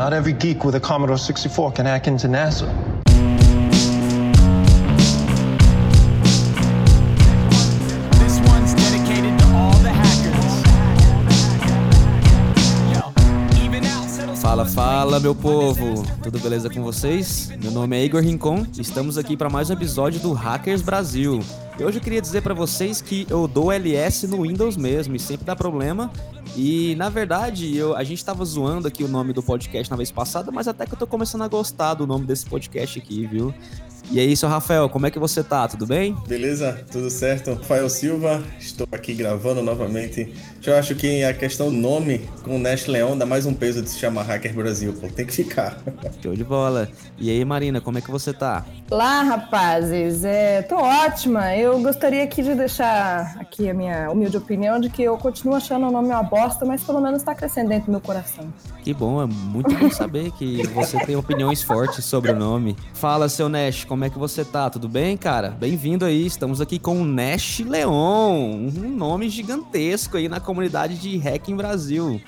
Not every geek with a Commodore 64 can hack into NASA. Fala, fala, meu povo! Tudo beleza com vocês? Meu nome é Igor Rincon e estamos aqui para mais um episódio do Hackers Brasil. E hoje eu queria dizer para vocês que eu dou LS no Windows mesmo e sempre dá problema. E na verdade, eu, a gente tava zoando aqui o nome do podcast na vez passada, mas até que eu tô começando a gostar do nome desse podcast aqui, viu? E aí, seu Rafael, como é que você tá? Tudo bem? Beleza? Tudo certo? Rafael Silva, estou aqui gravando novamente. Eu acho que a questão do nome com o Nash Leão dá mais um peso de se chamar Hacker Brasil, pô. Tem que ficar. Show de bola. E aí, Marina, como é que você tá? Olá, rapazes. É, tô ótima. Eu gostaria aqui de deixar aqui a minha humilde opinião de que eu continuo achando o nome uma bosta, mas pelo menos tá crescendo dentro do meu coração. Que bom, é muito bom saber que você tem opiniões fortes sobre o nome. Fala, seu Nash, como é que você tá? Tudo bem, cara? Bem-vindo aí, estamos aqui com o Nash Leon, um nome gigantesco aí na comunidade de hacking Brasil.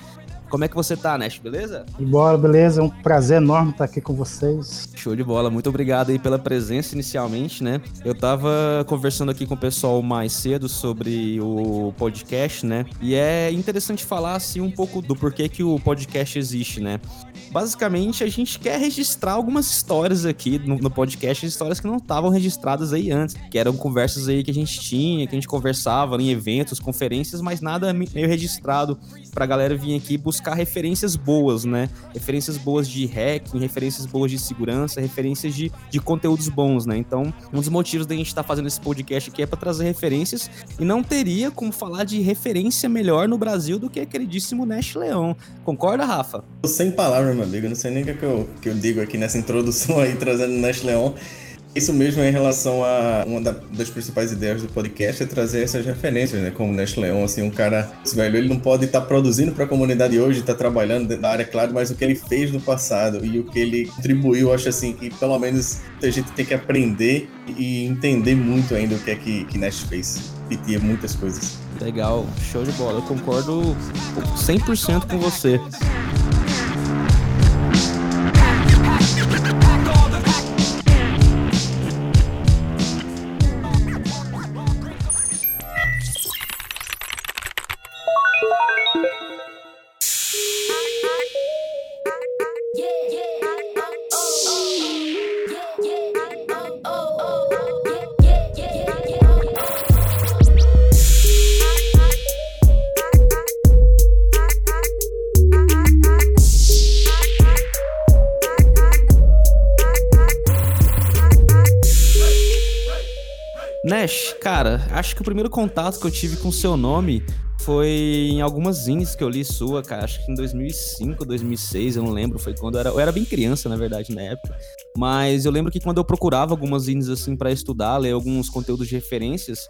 Como é que você tá, Nash, beleza? Bora, beleza? É um prazer enorme estar aqui com vocês. Show de bola, muito obrigado aí pela presença inicialmente, né? Eu tava conversando aqui com o pessoal mais cedo sobre o podcast, né? E é interessante falar assim um pouco do porquê que o podcast existe, né? Basicamente, a gente quer registrar algumas histórias aqui no, no podcast, histórias que não estavam registradas aí antes, que eram conversas aí que a gente tinha, que a gente conversava em eventos, conferências, mas nada meio registrado pra galera vir aqui buscar referências boas, né? Referências boas de hacking, referências boas de segurança, referências de, de conteúdos bons, né? Então, um dos motivos da gente estar tá fazendo esse podcast aqui é para trazer referências e não teria como falar de referência melhor no Brasil do que a queridíssimo Nash Leão. Concorda, Rafa? Tô sem palavras, meu amigo. Não sei nem o que, é que, eu, que eu digo aqui nessa introdução aí, trazendo Nash Leão. Isso mesmo é em relação a uma das principais ideias do podcast é trazer essas referências, né? Como Nash Leon, assim, um cara, esse velho, ele não pode estar tá produzindo para a comunidade hoje, estar tá trabalhando na área, claro, mas o que ele fez no passado e o que ele contribuiu, acho assim, que pelo menos a gente tem que aprender e entender muito ainda o que é que, que Nash fez. Repetia muitas coisas. Legal, show de bola. Eu concordo 100% com você. O primeiro contato que eu tive com seu nome foi em algumas zines que eu li sua, cara. Acho que em 2005, 2006, eu não lembro. Foi quando eu era, eu era bem criança, na verdade, na época. Mas eu lembro que quando eu procurava algumas zines assim para estudar, ler alguns conteúdos de referências,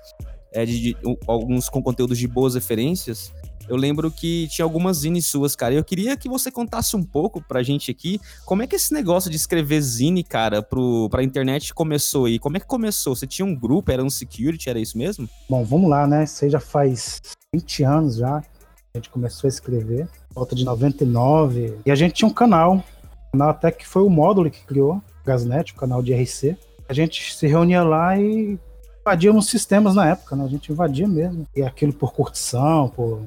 é, de, de, alguns com conteúdos de boas referências, eu lembro que tinha algumas zines suas, cara. Eu queria que você contasse um pouco pra gente aqui como é que esse negócio de escrever zine, cara, pro, pra internet começou aí. Como é que começou? Você tinha um grupo, era um security, era isso mesmo? Bom, vamos lá, né? Você já faz 20 anos já. A gente começou a escrever, volta de 99. E a gente tinha um canal, canal até que foi o módulo que criou, Gasnet, o canal de RC. A gente se reunia lá e invadíamos sistemas na época, né? A gente invadia mesmo. E aquilo por curtição, por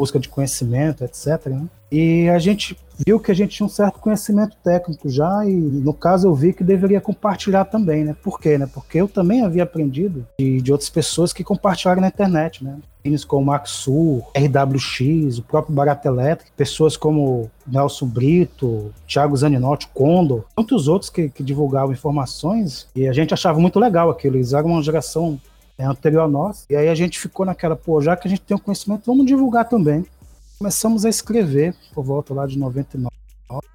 busca de conhecimento, etc. Né? E a gente viu que a gente tinha um certo conhecimento técnico já, e no caso eu vi que deveria compartilhar também, né? Por quê? Né? Porque eu também havia aprendido de, de outras pessoas que compartilharam na internet, né? Filmes como Maxu, RWX, o próprio Barata Elétrica, pessoas como Nelson Brito, Thiago Zaninotti, Condor, muitos outros que, que divulgavam informações, e a gente achava muito legal aquilo. Eles eram uma geração é anterior a nós. E aí a gente ficou naquela, pô, já que a gente tem o conhecimento, vamos divulgar também. Começamos a escrever por volta lá de 99.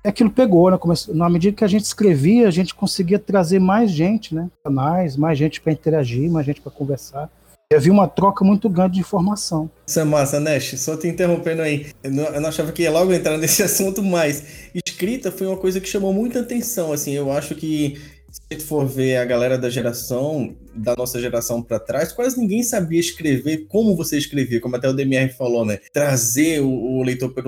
E aquilo pegou, né? Começou, na medida que a gente escrevia, a gente conseguia trazer mais gente, né? Canais, mais gente para interagir, mais gente para conversar. E havia uma troca muito grande de informação. Isso é massa, Nash. Só te interrompendo aí. Eu não, eu não achava que ia logo entrar nesse assunto, mas escrita foi uma coisa que chamou muita atenção. Assim, eu acho que se for ver a galera da geração, da nossa geração para trás, quase ninguém sabia escrever como você escrevia, como até o DMR falou, né? Trazer o, o leitor para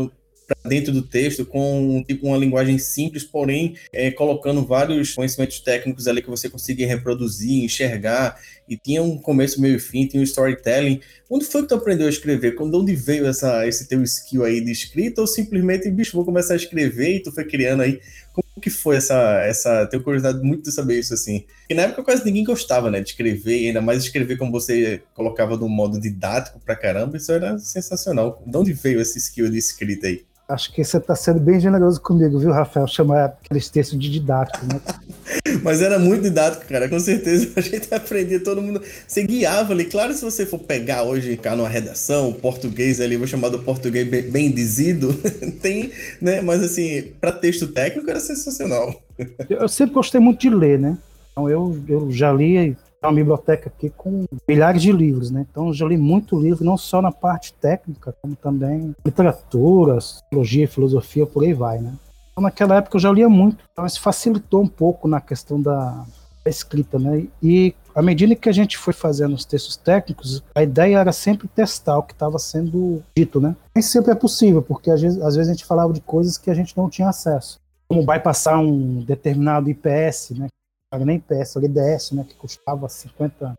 dentro do texto com tipo uma linguagem simples, porém é, colocando vários conhecimentos técnicos ali que você conseguia reproduzir, enxergar e tinha um começo, meio e fim, tinha um storytelling. Onde foi que tu aprendeu a escrever? Quando onde veio essa, esse teu skill aí de escrita ou simplesmente, bicho, vou começar a escrever e tu foi criando aí? Como que foi essa, essa, tenho curiosidade muito de saber isso assim. Porque na época quase ninguém gostava, né, de escrever, ainda mais escrever como você colocava no modo didático pra caramba, isso era sensacional. De onde veio esse skill de escrita aí? Acho que você está sendo bem generoso comigo, viu, Rafael? Chamar aqueles textos de didático, né? Mas era muito didático, cara. Com certeza a gente aprendia, todo mundo. Você guiava ali. Claro, se você for pegar hoje, cá numa redação, português ali, vou chamar do português bem, bem dizido, tem, né? Mas assim, para texto técnico era sensacional. Eu sempre gostei muito de ler, né? Então eu, eu já li uma biblioteca aqui com milhares de livros, né? Então eu já li muito livro, não só na parte técnica, como também literatura, sociologia, filosofia, por aí vai, né? Então, naquela época eu já lia muito, então isso facilitou um pouco na questão da, da escrita, né? E à medida que a gente foi fazendo os textos técnicos, a ideia era sempre testar o que estava sendo dito, né? Nem sempre é possível, porque às vezes, às vezes a gente falava de coisas que a gente não tinha acesso. Como vai passar um determinado IPS, né? Não nem IPS, era IDS, né? Que custava 50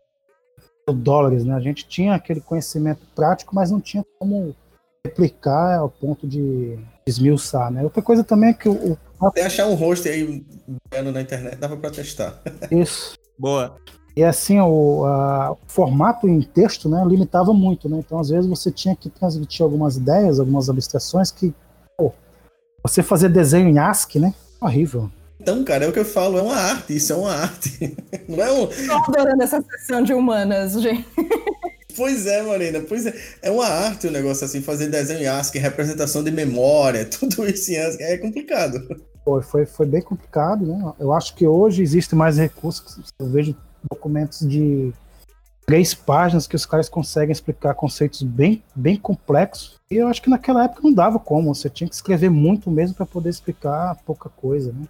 dólares, né? A gente tinha aquele conhecimento prático, mas não tinha como replicar ao ponto de esmiuçar, né? Outra coisa também é que o... Até achar um host aí na internet dava para testar. Isso. Boa. E assim, o, a, o, formato em texto né, limitava muito, né? Então, às vezes, você tinha que transmitir algumas ideias, algumas abstrações que. Pô, você fazer desenho em ASCII, né? Horrível. Então, cara, é o que eu falo, é uma arte, isso é uma arte. Não é um. Tô adorando essa sessão de humanas, gente. Pois é, Marina, pois é. É uma arte o um negócio assim, fazer desenho em ASCII, representação de memória, tudo isso em ASCII, é complicado. Foi, foi, foi bem complicado, né? Eu acho que hoje existe mais recursos, eu vejo documentos de três páginas que os caras conseguem explicar conceitos bem, bem complexos. E eu acho que naquela época não dava como, você tinha que escrever muito mesmo para poder explicar pouca coisa, né?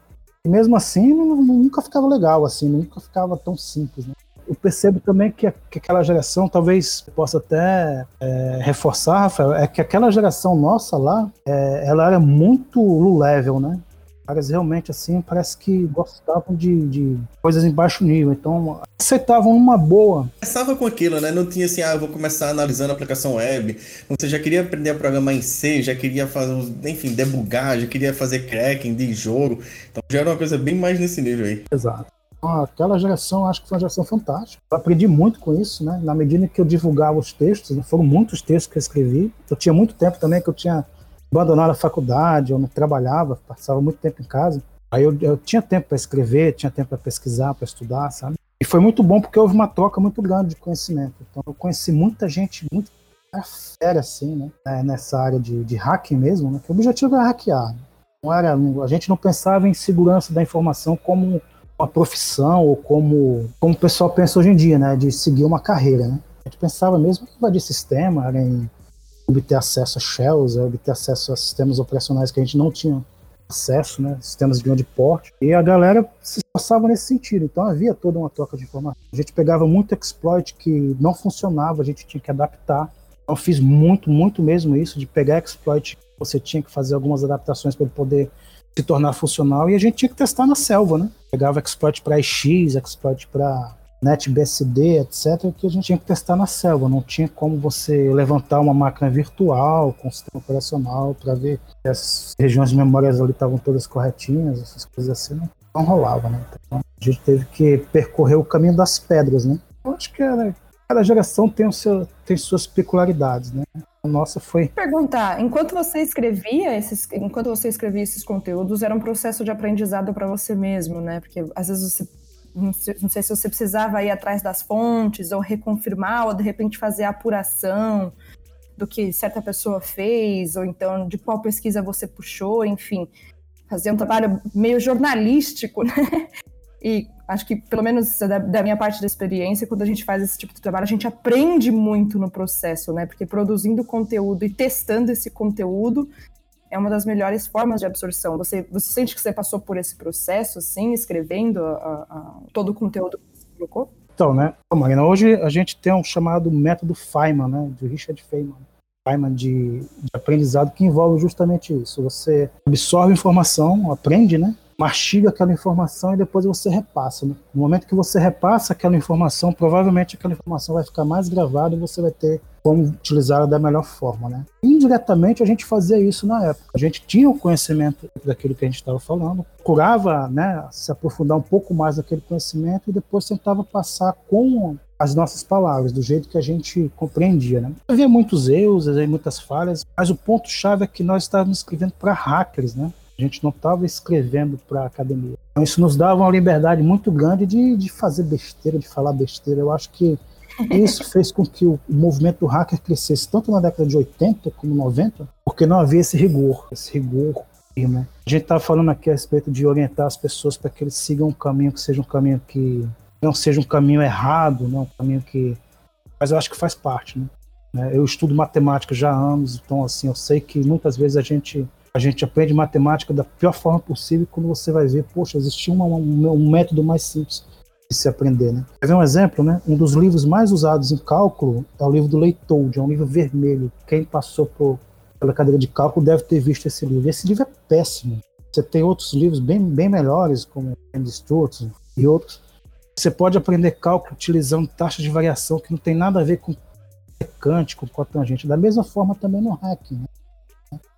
E mesmo assim, nunca ficava legal, assim, nunca ficava tão simples, né? eu percebo também que, que aquela geração, talvez possa até é, reforçar, Rafael, é que aquela geração nossa lá, é, ela era muito low level, né? Caras realmente assim parece que gostavam de, de, coisas em baixo nível, então aceitavam uma boa. Começava com aquilo, né? Não tinha assim, ah, eu vou começar analisando a aplicação web. Você já queria aprender a programar em C, já queria fazer, enfim, debugar, já queria fazer cracking de jogo. Então já era uma coisa bem mais nesse nível aí. Exato. Aquela geração, acho que foi uma geração fantástica. Eu aprendi muito com isso, né? Na medida que eu divulgava os textos, né? foram muitos textos que eu escrevi. Eu tinha muito tempo também que eu tinha abandonado a faculdade, eu não trabalhava, passava muito tempo em casa. Aí eu, eu tinha tempo para escrever, tinha tempo para pesquisar, para estudar, sabe? E foi muito bom porque houve uma troca muito grande de conhecimento. Então eu conheci muita gente muito fera, assim, né? É, nessa área de, de hacking mesmo, né? Que o objetivo era hackear. Não era, a gente não pensava em segurança da informação como uma profissão ou como, como o pessoal pensa hoje em dia, né, de seguir uma carreira, né? A gente pensava mesmo em invadir sistema, em obter acesso a shells, obter acesso a sistemas operacionais que a gente não tinha acesso, né, sistemas de grande porte, e a galera se passava nesse sentido, então havia toda uma troca de informação. A gente pegava muito exploit que não funcionava, a gente tinha que adaptar. Eu fiz muito, muito mesmo isso, de pegar exploit, você tinha que fazer algumas adaptações para ele poder se tornar funcional e a gente tinha que testar na selva, né? Pegava exploit para X, exploit para NetBSD, etc., que a gente tinha que testar na selva. Não tinha como você levantar uma máquina virtual com sistema operacional para ver se as regiões de memórias ali estavam todas corretinhas, essas coisas assim. Não, não rolava, né? Então a gente teve que percorrer o caminho das pedras, né? Eu acho que era, cada geração tem, o seu, tem suas peculiaridades, né? A nossa foi. Perguntar, enquanto você escrevia esses, enquanto você escrevia esses conteúdos, era um processo de aprendizado para você mesmo, né? Porque às vezes você não sei, se você precisava ir atrás das fontes ou reconfirmar ou de repente fazer a apuração do que certa pessoa fez ou então de qual pesquisa você puxou, enfim, fazer um trabalho meio jornalístico, né? E acho que, pelo menos da, da, minha parte da experiência, quando a gente faz esse tipo de trabalho, a gente aprende muito no processo, né? Porque produzindo conteúdo e testando esse conteúdo é uma das melhores formas de absorção. Você, você sente que você passou por esse processo, assim, escrevendo a, a, todo o conteúdo que você colocou? Então, né, Marina, hoje a gente tem um chamado método Feynman, né, de Richard Feynman. Feynman de, de aprendizado que envolve justamente isso. Você absorve informação, aprende, né? Mastiga aquela informação e depois você repassa. Né? No momento que você repassa aquela informação, provavelmente aquela informação vai ficar mais gravada e você vai ter como utilizá-la da melhor forma. Né? Indiretamente, a gente fazia isso na época. A gente tinha o conhecimento daquilo que a gente estava falando, procurava né, se aprofundar um pouco mais naquele conhecimento e depois tentava passar com as nossas palavras, do jeito que a gente compreendia. Né? Havia muitos erros, muitas falhas, mas o ponto-chave é que nós estávamos escrevendo para hackers, né? A gente não estava escrevendo para a academia. Então, isso nos dava uma liberdade muito grande de, de fazer besteira, de falar besteira. Eu acho que isso fez com que o, movimento do hacker crescesse tanto na década de 80 como 90, porque não havia esse rigor, esse rigor né? A gente estava falando aqui a respeito de orientar as pessoas para que eles sigam um caminho que seja um caminho que não seja um caminho errado, não um caminho que. Mas eu acho que faz parte, né? Eu estudo matemática já há anos, então assim eu sei que muitas vezes a gente a gente aprende matemática da pior forma possível quando você vai ver, poxa, existia um, um, método mais simples de se aprender, né? Quer ver um exemplo, né? Um dos livros mais usados em cálculo é o livro do Leitoldi, é um livro vermelho. Quem passou por, pela cadeira de cálculo deve ter visto esse livro. Esse livro é péssimo. Você tem outros livros bem, bem melhores, como Andy Stewart e outros. Você pode aprender cálculo utilizando taxa de variação que não tem nada a ver com secante, com cotangente. Da mesma forma também no hacking. Né?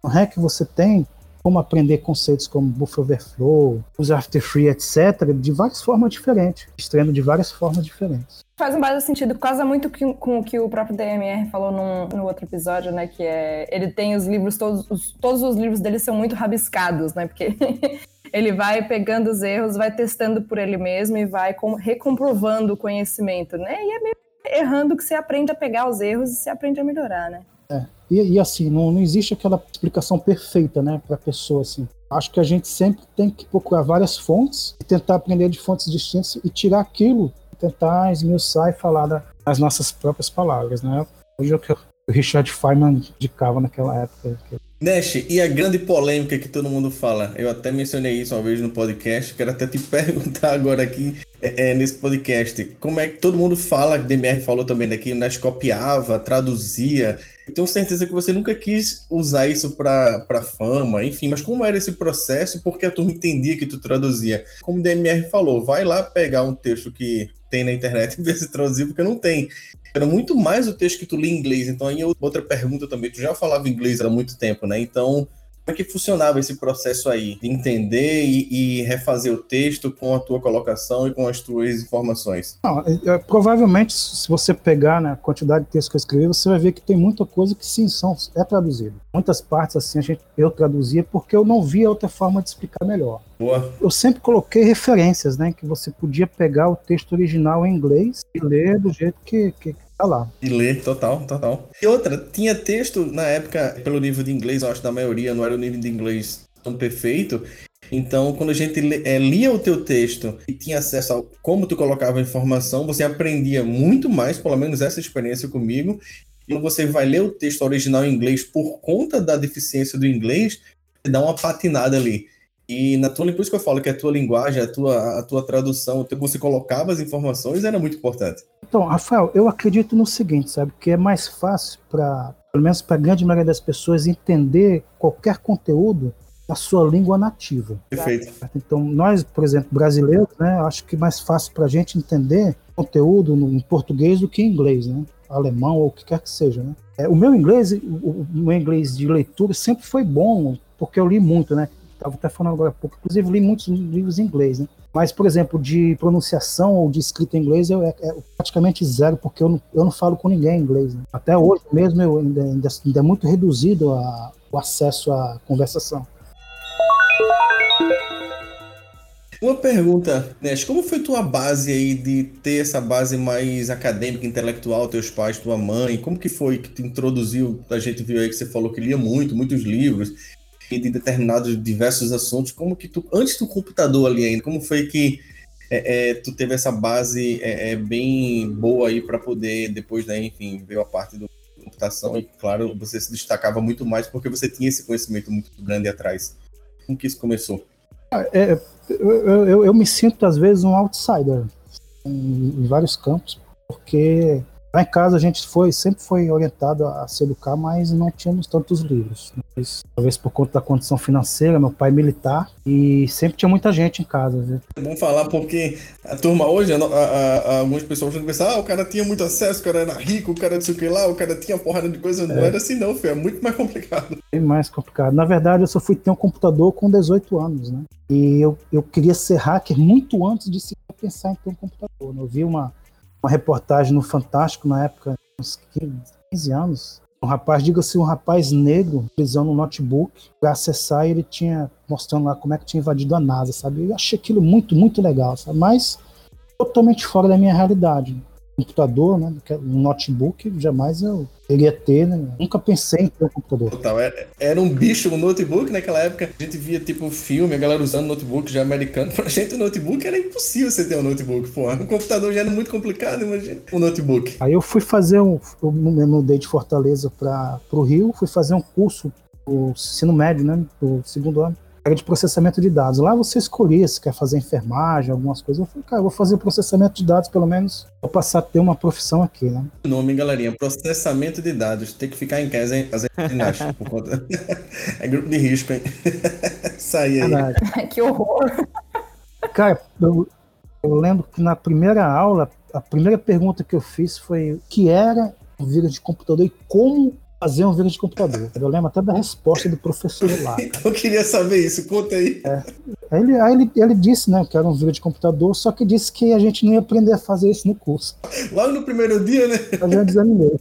No REC você tem como aprender conceitos como buffer overflow, use after free, etc., de várias formas diferentes, estreando de várias formas diferentes. Faz um bastante sentido, casa muito com o que o próprio DMR falou num, no outro episódio, né? Que é ele tem os livros, todos os, todos os livros dele são muito rabiscados, né? Porque ele vai pegando os erros, vai testando por ele mesmo e vai com, recomprovando o conhecimento, né? E é meio errando que você aprende a pegar os erros e você aprende a melhorar, né? É. E, e, assim, não, não existe aquela explicação perfeita, né, para a pessoa, assim. Acho que a gente sempre tem que procurar várias fontes e tentar aprender de fontes distintas e tirar aquilo, tentar esmiuçar e falar das nossas próprias palavras, né? Hoje é o que o Richard Feynman indicava naquela época. Nash, e a grande polêmica que todo mundo fala, eu até mencionei isso uma vez no podcast, quero até te perguntar agora aqui é, é, nesse podcast, como é que todo mundo fala, que DMR falou também daqui, o Nash copiava, traduzia, eu tenho certeza que você nunca quis usar isso para fama, enfim, mas como era esse processo? Porque a turma entendia que tu traduzia. Como o DMR falou, vai lá pegar um texto que tem na internet e ver se traduzir, porque não tem. Era muito mais o texto que tu lê em inglês. Então, aí outra pergunta também, tu já falava inglês há muito tempo, né? Então, como é que funcionava esse processo aí de entender e, e, refazer o texto com a tua colocação e com as tuas informações? Não, é, é, provavelmente, se você pegar né, a quantidade de texto que eu escrevi, você vai ver que tem muita coisa que sim são, é traduzido. Muitas partes assim a gente, eu traduzia porque eu não via outra forma de explicar melhor. Boa. Eu sempre coloquei referências, né, que você podia pegar o texto original em inglês e ler do jeito que, que tá lá. E ler, total, total. E outra, tinha texto na época, pelo nível de inglês, eu acho da maioria, não era o nível de inglês tão perfeito. Então, quando a gente é, lia o teu texto e tinha acesso a como tu colocava a informação, você aprendia muito mais, pelo menos essa experiência comigo. E quando você vai ler o texto original em inglês por conta da deficiência do inglês, dá uma patinada ali. E na tua, por isso que eu falo que a tua linguagem, a tua, a tua tradução, o você colocava as informações era muito importante. Então, Rafael, eu acredito no seguinte, sabe, que é mais fácil para, pelo menos para a grande maioria das pessoas, entender qualquer conteúdo na sua língua nativa. Perfeito. Então, nós, por exemplo, brasileiros, né, acho que é mais fácil para a gente entender conteúdo em português do que em inglês, né? Alemão ou o que quer que seja, né? É, o meu inglês, o, o meu inglês de leitura sempre foi bom, porque eu li muito, né? Estava até falando agora há pouco. Inclusive, li muitos livros em inglês, né? Mas, por exemplo, de pronunciação ou de escrita em inglês, eu, é, é praticamente zero, porque eu não, eu não falo com ninguém em inglês. Né? Até hoje mesmo, eu ainda, ainda, ainda é muito reduzido a, o acesso à conversação. Uma pergunta, Nesh, como foi tua base aí de ter essa base mais acadêmica, intelectual, teus pais, tua mãe? Como que foi que te introduziu? A gente viu aí que você falou que lia muito, muitos livros de determinados diversos assuntos, como que tu, antes do computador ali ainda, como foi que é, é, tu teve essa base é, é bem boa aí para poder, depois, né, enfim, veio a parte do computação e, claro, você se destacava muito mais porque você tinha esse conhecimento muito grande atrás. Como que isso começou? Ah, é, eu, eu, eu, me sinto, às vezes, um outsider em, em vários campos, porque Lá em casa a gente foi, sempre foi orientado a se educar, mas não tínhamos tantos livros. Mas, talvez por conta da condição financeira, meu pai é militar, e sempre tinha muita gente em casa. Né? É bom falar porque a turma hoje, a, a, a, algumas pessoas vão pensar, ah, o cara tinha muito acesso, o cara era rico, o cara não sei o que lá, o cara tinha porrada de coisa. Não era assim não, filho, é muito mais complicado. Bem mais complicado. Na verdade, eu só fui ter um computador com 18 anos, né? E eu, eu queria ser hacker muito antes de se pensar em ter um computador. Né? Eu vi uma uma reportagem no Fantástico na época, uns 15 anos. Um rapaz, diga-se um rapaz negro, utilizando um notebook para acessar e ele tinha mostrando lá como é que tinha invadido a NASA, sabe? Eu achei aquilo muito, muito legal, sabe? Mas totalmente fora da minha realidade computador, né? Um notebook, jamais eu queria ter, né? Nunca pensei em ter um computador. Total, era, era um bicho um notebook naquela época. A gente via tipo filme, a galera usando notebook já americano. Pra gente o notebook era impossível você ter um notebook, pô. Um computador já era muito complicado, imagina. Um notebook. Aí eu fui fazer um. Eu me mudei de Fortaleza para o Rio, fui fazer um curso, o ensino médio, né? Do segundo ano era de processamento de dados. Lá você escolhia se quer fazer enfermagem, algumas coisas. Eu falei, cara, eu vou fazer processamento de dados, pelo menos, vou passar a ter uma profissão aqui, né? O nome, galerinha, processamento de dados. Tem que ficar em casa, hein? Fazer ginástica por conta. é grupo de risco, hein? Sair aí. que horror. Cara, eu, eu lembro que na primeira aula, a primeira pergunta que eu fiz foi o que era o vírus de computador e como fazer um vírus de computador. Eu lembro até da resposta do professor lá. eu queria saber isso, conta aí. É. Aí, ele, aí ele, ele disse né, que era um vírus de computador, só que disse que a gente não ia aprender a fazer isso no curso. Logo no primeiro dia, né? Eu já desanimei.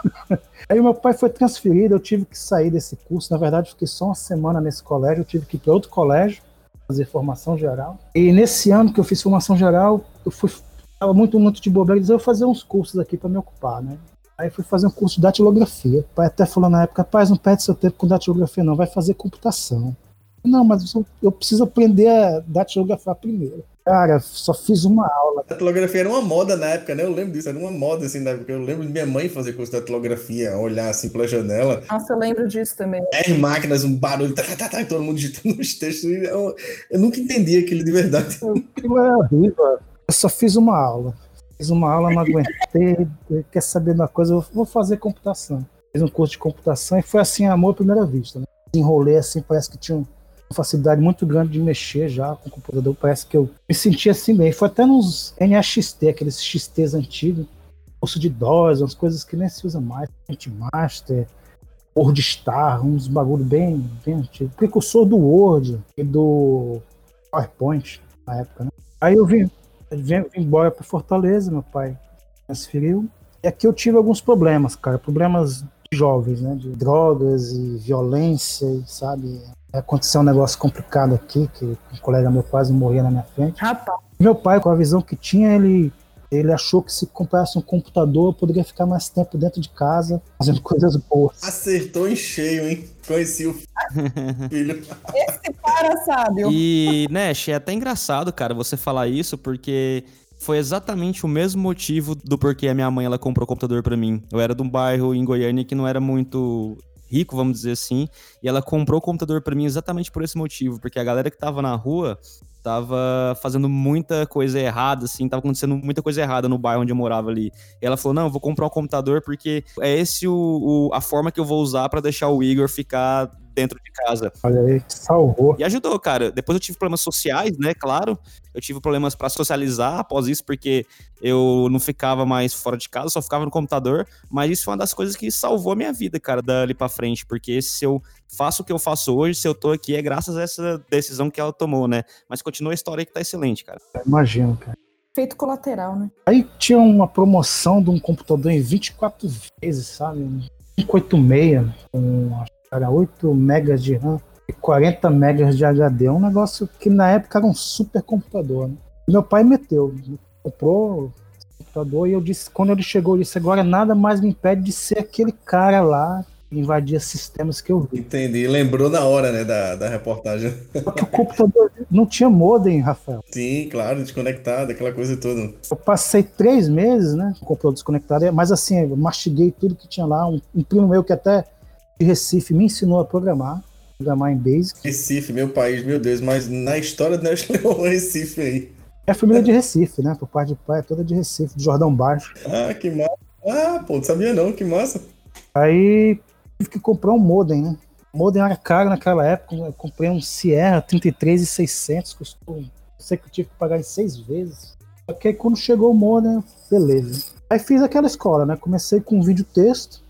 Aí meu pai foi transferido, eu tive que sair desse curso. Na verdade, fiquei só uma semana nesse colégio, eu tive que ir para outro colégio fazer formação geral. E nesse ano que eu fiz formação geral, eu fui estava muito muito de bobeira, eu vou fazer uns cursos aqui para me ocupar, né? Aí fui fazer um curso de datilografia. O pai até falou na época, rapaz, não perde seu tempo com datilografia não, vai fazer computação. Não, mas eu preciso aprender a datilografar primeiro. Cara, só fiz uma aula. A datilografia era uma moda na época, né? Eu lembro disso, era uma moda assim na época. Eu lembro de minha mãe fazer curso de datilografia, olhar assim pela janela. Nossa, eu lembro disso também. É, máquinas, um barulho, tá, tá, tá, todo mundo digitando os textos. Eu, eu nunca entendi aquilo de verdade. Aquilo é horrível. Eu só fiz uma aula. Fiz uma aula, não aguentei. Quer saber de uma coisa? Vou fazer computação. Fiz um curso de computação e foi assim, amor à primeira vista. Né? Enrolei assim, parece que tinha uma facilidade muito grande de mexer já com o computador. Parece que eu me sentia assim bem. Foi até nos NAXT, aqueles XTs antigos, curso de DOS, umas coisas que nem se usa mais. Master, WordStar, uns bagulho bem, bem antigo. Precursor do Word e do PowerPoint na época, né? Aí eu vim, vim, vim embora para Fortaleza, meu pai transferiu. E aqui eu tive alguns problemas, cara, problemas jovens, né, de drogas e violência, sabe? Aconteceu um negócio complicado aqui, que um colega meu quase morria na minha frente. Rapaz. Meu pai, com a visão que tinha, ele ele achou que se comprasse um computador, eu poderia ficar mais tempo dentro de casa, fazendo coisas boas. Acertou em cheio, hein? Conheci o filho. Esse cara sabe. E, Nash, é até engraçado, cara, você falar isso, porque foi exatamente o mesmo motivo do porquê a minha mãe ela comprou o computador para mim. Eu era de um bairro em Goiânia que não era muito rico, vamos dizer assim, e ela comprou o computador para mim exatamente por esse motivo, porque a galera que tava na rua tava fazendo muita coisa errada, assim, tava acontecendo muita coisa errada no bairro onde eu morava ali. E ela falou: não, vou comprar um computador porque é esse o, o a forma que eu vou usar para deixar o Igor ficar dentro de casa. Olha aí, salvou. E ajudou, cara. Depois eu tive problemas sociais, né? Claro. Eu tive problemas para socializar após isso, porque eu não ficava mais fora de casa, só ficava no computador. Mas isso foi uma das coisas que salvou a minha vida, cara, dali pra frente. Porque se eu faço o que eu faço hoje, se eu tô aqui, é graças a essa decisão que ela tomou, né? Mas continua a história que tá excelente, cara. Imagino, cara. Feito colateral, né? Aí tinha uma promoção de um computador em 24 vezes, sabe? 586, com era 8 megas de RAM e 40 megas de HD. É um negócio que na época era um super computador. Né? Meu pai meteu, comprou computador e eu disse, quando ele chegou, eu disse, agora nada mais me impede de ser aquele cara lá que invadia sistemas que eu vi. Entendi, lembrou na hora, né, da, da reportagem. Porque o computador não tinha modem, Rafael. Sim, claro, desconectado, aquela coisa toda. Eu passei três meses, né, com o computador desconectado, mas assim, eu mastiguei tudo que tinha lá. Um, um primo meu que até de Recife me ensinou a programar, programar em Basic. Recife, meu país, meu Deus, mas na história do Nelson Leão, Recife aí. É a família de Recife, né? Por parte de pai, é toda de Recife, de Jordão Baixo. Ah, que mal. Ah, pô, não sabia não, que massa. Aí tive que comprar um modem, né? O modem era caro naquela época. Eu comprei um Sierra 33,600, custou. Não sei que eu tive que pagar em seis vezes. Só que aí quando chegou o modem, beleza. Aí fiz aquela escola, né? Comecei com vídeo texto,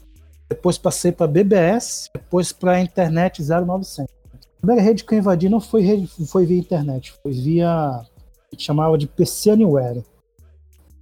depois passei para BBS, depois para internet 0900. A primeira rede que eu invadi não foi, rede, foi via internet, foi via. A gente chamava de PC Anywhere.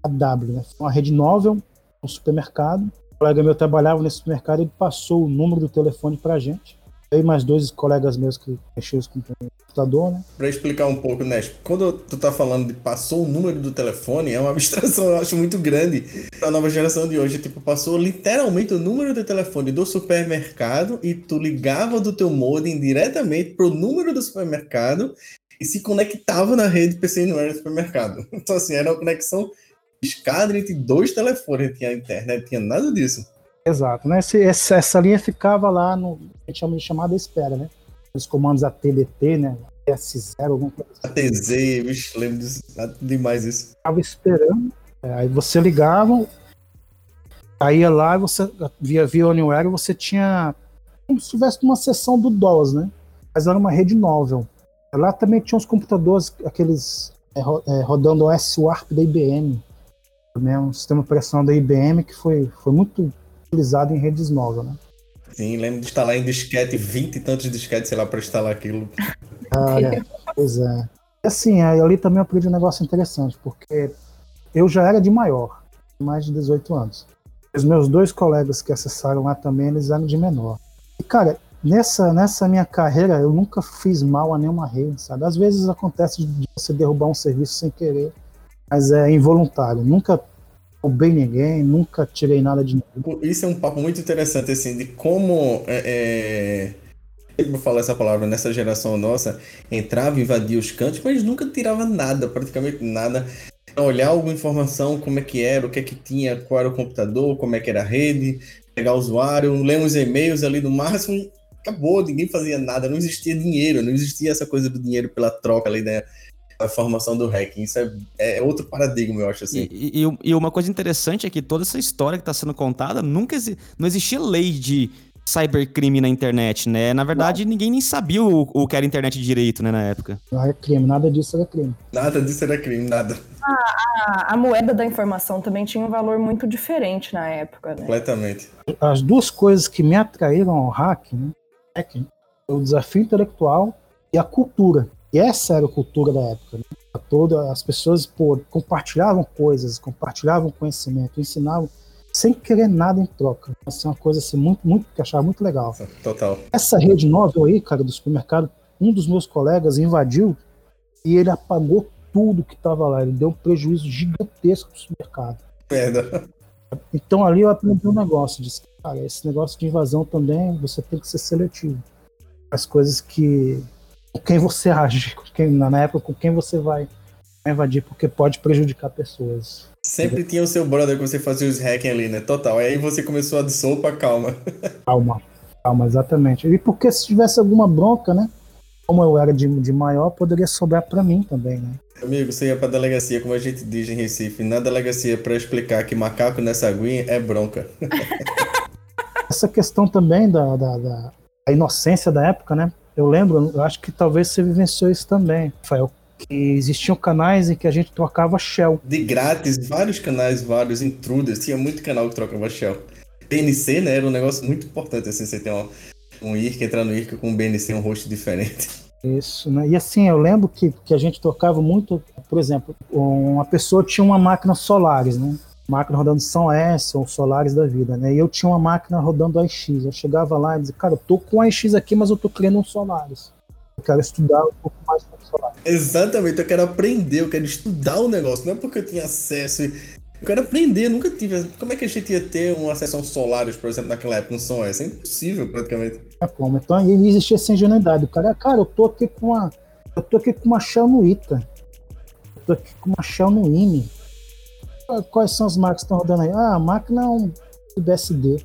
A W, né? Foi uma rede novel, um supermercado. Um colega meu trabalhava nesse supermercado, ele passou o número do telefone pra gente. Eu e mais dois colegas meus que mexiam com o computador, né? Pra explicar um pouco, Nes, quando tu tá falando de passou o número do telefone, é uma abstração, eu acho, muito grande da nova geração de hoje. Tipo, passou literalmente o número do telefone do supermercado e tu ligava do teu modem diretamente pro número do supermercado e se conectava na rede PC Anywhere do supermercado. Então, assim, era uma conexão escada entre dois telefones, não tinha internet, não tinha nada disso. Exato, né? Esse- essa, linha ficava lá no. A gente chama de chamada espera, né? Os comandos ATDT, né? S0, alguma coisa assim. A TZ, vixe, lembro disso, demais isso. Ficava esperando. é, aí você ligava, aí ia lá e você, via, via Anywhere, você tinha. Como se tivesse uma sessão do DOS, né? Mas era uma rede novel. Lá também tinha os computadores, aqueles é, é, rodando o S-Warp da IBM. Também é um sistema operacional da IBM que foi, foi muito utilizado em redes novas, né? Sim, lembro de instalar em disquete, 20 e tantos disquetes, sei lá, pra instalar aquilo. Cara, pois é. E assim, aí ali também eu aprendi um negócio interessante, porque eu já era de maior, mais de 18 anos. Os meus dois colegas que acessaram lá também, eles eram de menor. E, cara, nessa, nessa minha carreira, eu nunca fiz mal a nenhuma rede, sabe? Às vezes acontece de você derrubar um serviço sem querer, mas é involuntário. Nunca roubei ninguém, nunca tirei nada de ninguém. Isso é um papo muito interessante, assim, de como. É, é, eu falar essa palavra nessa geração nossa, entrava, invadia os cantos, mas nunca tirava nada, praticamente nada. Olhar alguma informação, como é que era, o que é que tinha, qual era o computador, como é que era a rede, pegar o usuário, ler uns e-mails ali no máximo, acabou, ninguém fazia nada, não existia dinheiro, não existia essa coisa do dinheiro pela troca ali, né? A formação do hacking. Isso é, é outro paradigma, eu acho assim. E, e- e uma coisa interessante é que toda essa história que está sendo contada nunca exi- não existia lei de cybercrime na internet, né? Na verdade, ninguém nem sabia o, o que era internet direito, né, na época. Não era crime, nada disso era crime. Nada disso era crime, nada. A, a moeda da informação também tinha um valor muito diferente na época, né? Completamente. as duas coisas que me atraíram ao hack, né, hacking, foi o desafio intelectual e a cultura. E essa era a cultura da época. Né? Toda, as pessoas pô, compartilhavam coisas, compartilhavam conhecimento, ensinavam sem querer nada em troca. É uma coisa assim, muito, muito, que eu achava muito legal. Total. Essa rede nova aí, cara, do supermercado, um dos meus colegas invadiu e ele apagou tudo que estava lá. Ele deu um prejuízo gigantesco pro supermercado. Merda. Então ali eu aprendi um negócio, disse, cara, esse negócio de invasão também, você tem que ser seletivo. As coisas que com quem você age, com quem, na época com quem você vai invadir, porque pode prejudicar pessoas. Sempre tinha o seu brother que você fazia os hacking ali, né? Total. Aí você começou a de sopa, calma. Calma, calma, exatamente. E porque se tivesse alguma bronca, né? Como eu era de, de maior, poderia sobrar para mim também, né? Amigo, você ia pra delegacia, como a gente diz em Recife, na delegacia pra explicar que macaco nessa aguinha é bronca. Essa questão também da, da- da inocência da época, né? Eu lembro, eu acho que talvez você vivenciou isso também, Rafael, que existiam canais em que a gente trocava shell. De grátis, vários canais, vários intruders. Tinha muito canal que trocava shell. BNC, né? Era um negócio muito importante, assim, você ter um, um IRC, entrar no IRC com um BNC, um host diferente. Isso, né? E assim, eu lembro que, que a gente trocava muito, por exemplo, uma pessoa tinha uma máquina Solaris, né? Máquina rodando São S ou Solaris da vida, né? E eu tinha uma máquina rodando AX. Eu chegava lá e dizia, cara, eu tô com AX aqui, mas eu tô querendo um Solaris. Eu quero estudar um pouco mais sobre Solaris. Exatamente, eu quero aprender, eu quero estudar o negócio. Não é porque eu tinha acesso. Eu quero aprender, eu nunca tive. Como é que a gente ia ter uma sessão Solaris, por exemplo, naquela época, no Som S? É impossível, praticamente. É como. Então aí existia essa ingenuidade. O cara, cara, eu tô aqui com uma. Eu tô aqui com uma Shell no ITA. Eu tô aqui com uma Shell no IME. Ah, Quais são as marcas que estão rodando aí? Ah, a máquina é um BSD.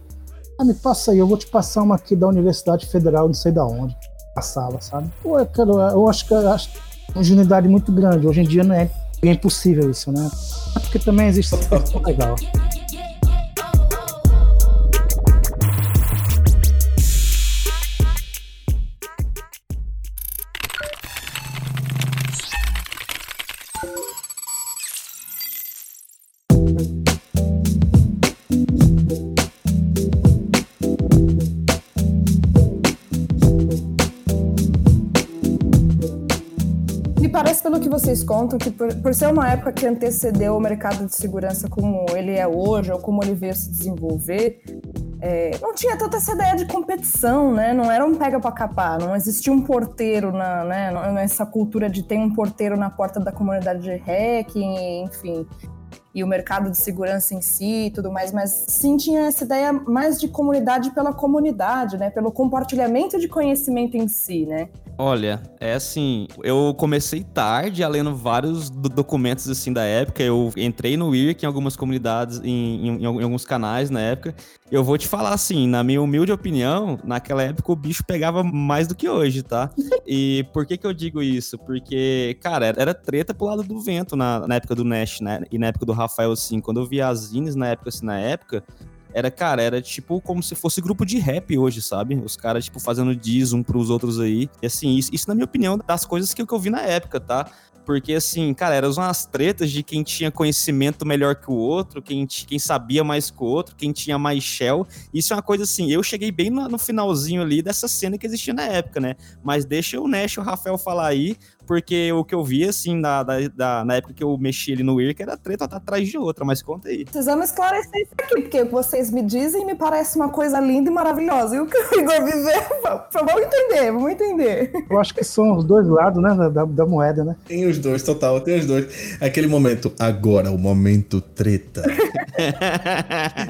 Ah, me passa aí, eu vou te passar uma aqui da Universidade Federal, não sei da onde. Passava, sabe? Pô, cara, eu acho que acho uma ingenuidade muito grande. Hoje em dia não é, é impossível isso, né? É Porque também existe legal. Que vocês contam, que por, por, ser uma época que antecedeu o mercado de segurança como ele é hoje, ou como ele veio se desenvolver, é, não tinha tanta essa ideia de competição, né? Não era um pega para capar, não existia um porteiro na, né? Nessa cultura de ter um porteiro na porta da comunidade de hacking, enfim e o mercado de segurança em si e tudo mais, mas sim tinha essa ideia mais de comunidade pela comunidade, né? Pelo compartilhamento de conhecimento em si, né? Olha, é assim, eu comecei tarde a lendo vários do documentos assim da época. Eu entrei no IRC em algumas comunidades, em, em, em, alguns canais na época. Eu vou te falar assim, na minha humilde opinião, naquela época o bicho pegava mais do que hoje, tá? E por que que eu digo isso? Porque, cara, era treta pro lado do vento na, na época do Nash, né? E na época do Rafael, assim, quando eu via as zines na época, assim, na época, era, cara, era tipo como se fosse grupo de rap hoje, sabe? Os caras, tipo, fazendo diz um pros outros aí. E assim, isso, isso na minha opinião, das coisas que, que eu vi na época, tá? Porque, assim, cara, eram umas tretas de quem tinha conhecimento melhor que o outro, quem, quem sabia mais que o outro, quem tinha mais shell. Isso é uma coisa assim, eu cheguei bem no, no finalzinho ali dessa cena que existia na época, né? Mas deixa o Nash e o Rafael falar aí, porque o que eu vi, assim, na, da, na época que eu mexi ali no IRC, era treta atrás de outra, mas conta aí. Precisamos esclarecer isso aqui, porque vocês me dizem me parece uma coisa linda e maravilhosa. E o que o Igor viveu, vamos entender, vamos entender. Eu acho que são os dois lados, né, da, da moeda, né? Tem os dois, total, tem os dois. Aquele momento, agora, o momento treta.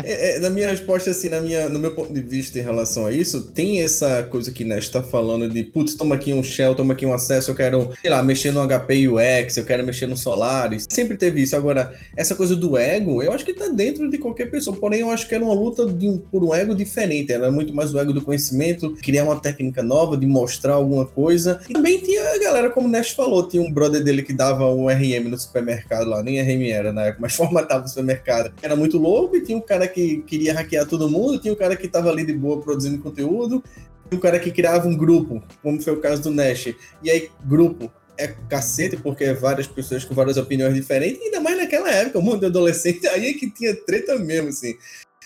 É, é, na minha resposta, assim, na minha, no meu ponto de vista em relação a isso, tem essa coisa que Nash tá falando de, putz, toma aqui um shell, toma aqui um acesso, eu quero sei lá, mexer no HP UX, eu quero mexer no Solaris. Sempre teve isso. Agora, essa coisa do ego, eu acho que tá dentro de qualquer pessoa. Porém, eu acho que era uma luta um, por um ego diferente. Era muito mais o ego do conhecimento, criar uma técnica nova, de mostrar alguma coisa. E também tinha a galera, como Nash falou, tinha um brother dele que dava um RM no supermercado lá, nem RM era na época, mas formatava o supermercado. Era muito louco e tinha um cara que queria hackear todo mundo, tinha um cara que tava ali de boa produzindo conteúdo, um cara que criava um grupo, como foi o caso do Nash. E aí, grupo é cacete, porque é várias pessoas com várias opiniões diferentes, ainda mais naquela época, monte de adolescente, aí é que tinha treta mesmo, assim.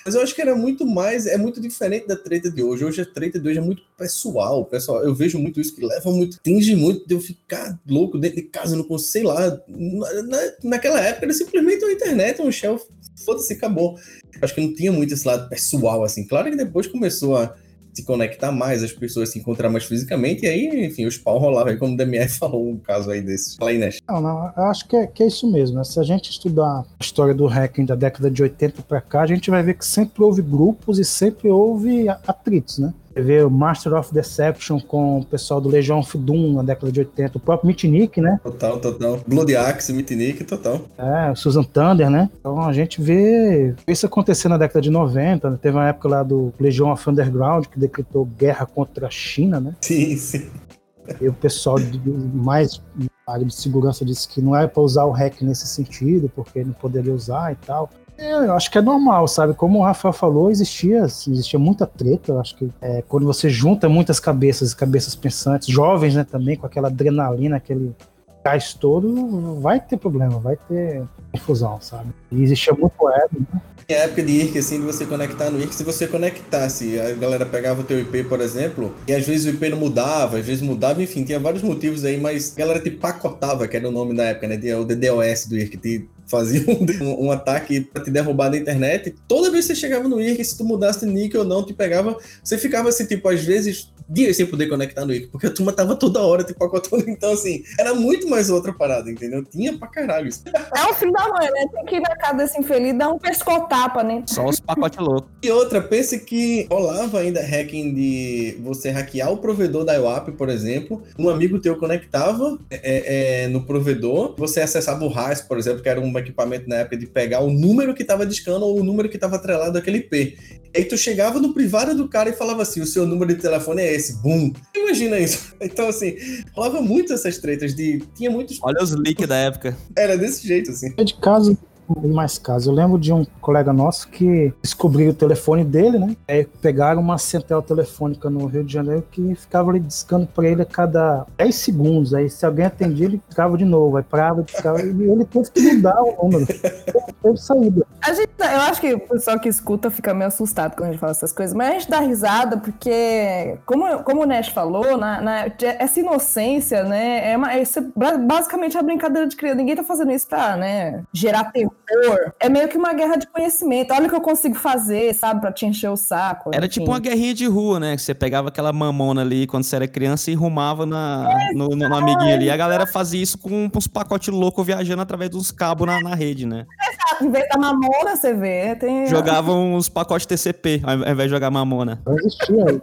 Mas eu acho que era muito mais, é muito diferente da treta de hoje. Hoje a treta de hoje é muito pessoal, pessoal. Eu vejo muito isso que leva muito, tinge muito de eu ficar louco dentro de casa, não consigo, sei lá. Na, naquela época era simplesmente uma internet, um shell, foda-se, acabou. Acho que não tinha muito esse lado pessoal, assim. Claro que depois começou a se conectar mais, as pessoas se encontrar mais fisicamente, e aí, enfim, os pau rolavam, aí como o DMR falou um caso aí desse. Fala aí. Não, não, eu acho que é, que é isso mesmo, né? Se a gente estudar a história do hacking da década de 80 para cá, a gente vai ver que sempre houve grupos e sempre houve atritos, né? Você vê o Master of Deception com o pessoal do Legion of Doom na década de 80, o próprio Mitnick, né? Total, total. Blood Axe, Mitnick, total. É, o Susan Thunder, né? Então a gente vê isso acontecer na década de 90. Né? Teve uma época lá do Legion of Underground que decretou guerra contra a China, né? Sim, sim. E o pessoal mais área de segurança disse que não é para usar o hack nesse sentido, porque não poderia usar e tal. É, eu acho que é normal, sabe? Como o Rafael falou, existia, existia muita treta. Eu acho que é, quando você junta muitas cabeças, cabeças pensantes, jovens, né, também, com aquela adrenalina, aquele gás todo, vai ter problema, vai ter confusão, sabe? E existia muito ego, né? Em época de IRC, assim, de você conectar no IRC, se você conectasse, a galera pegava o teu IP, por exemplo, e às vezes o IP não mudava, às vezes mudava, enfim, tinha vários motivos aí, mas a galera te pacotava, que era o nome da época, né? O DDoS do IRC, te fazia um, um, ataque para te derrubar da internet. Toda vez que você chegava no IRC, se tu mudasse de nick ou não, te pegava, você ficava assim, tipo, às vezes dias sem poder conectar no IRC, porque a turma tava toda hora te pacotando. Então, assim, era muito mais outra parada, entendeu? Tinha pra caralho isso. É o fim da mãe, né? Tem que ir na casa desse infeliz dar um pescotapa, né? Só os pacotes loucos. E outra, pense que rolava ainda hacking de você hackear o provedor da IWAP, por exemplo. Um amigo teu conectava é, é, no provedor, você acessava o RAS, por exemplo, que era um equipamento na época de pegar o número que estava discando ou o número que estava atrelado àquele IP. Aí tu chegava no privado do cara e falava assim: o seu número de telefone é esse. Bum! Imagina isso. Então, assim, rolava muito essas tretas de. Tinha muitos. Olha os leaks da época. Era desse jeito, assim. É de caso em mais casos. Eu lembro de um colega nosso que descobriu o telefone dele, né? Aí pegaram uma central telefônica no Rio de Janeiro que ficava ali discando para ele a cada 10 segundos. Aí se alguém atendia, ele ficava de novo. Aí parava, ficava, e ele teve que mudar o número. Teve saída. A gente, eu acho que o pessoal que escuta fica meio assustado quando a gente fala essas coisas, mas a gente dá risada porque, como, como o Nash falou, na, na- essa inocência, né, é, uma, é basicamente a brincadeira de criança. Ninguém tá fazendo isso pra, né, gerar terror. É meio que uma guerra de conhecimento. Olha o que eu consigo fazer, sabe, pra te encher o saco. Era enfim. tipo uma guerrinha de rua, né? Que você pegava aquela mamona ali quando você era criança e rumava na, no, no, no amiguinho ali. A galera fazia isso com uns pacotes loucos viajando através dos cabos na, na rede, né? Em vez da mamona, você vê, tem... Jogavam uns pacotes TCP ao invés de jogar mamona. Não existia.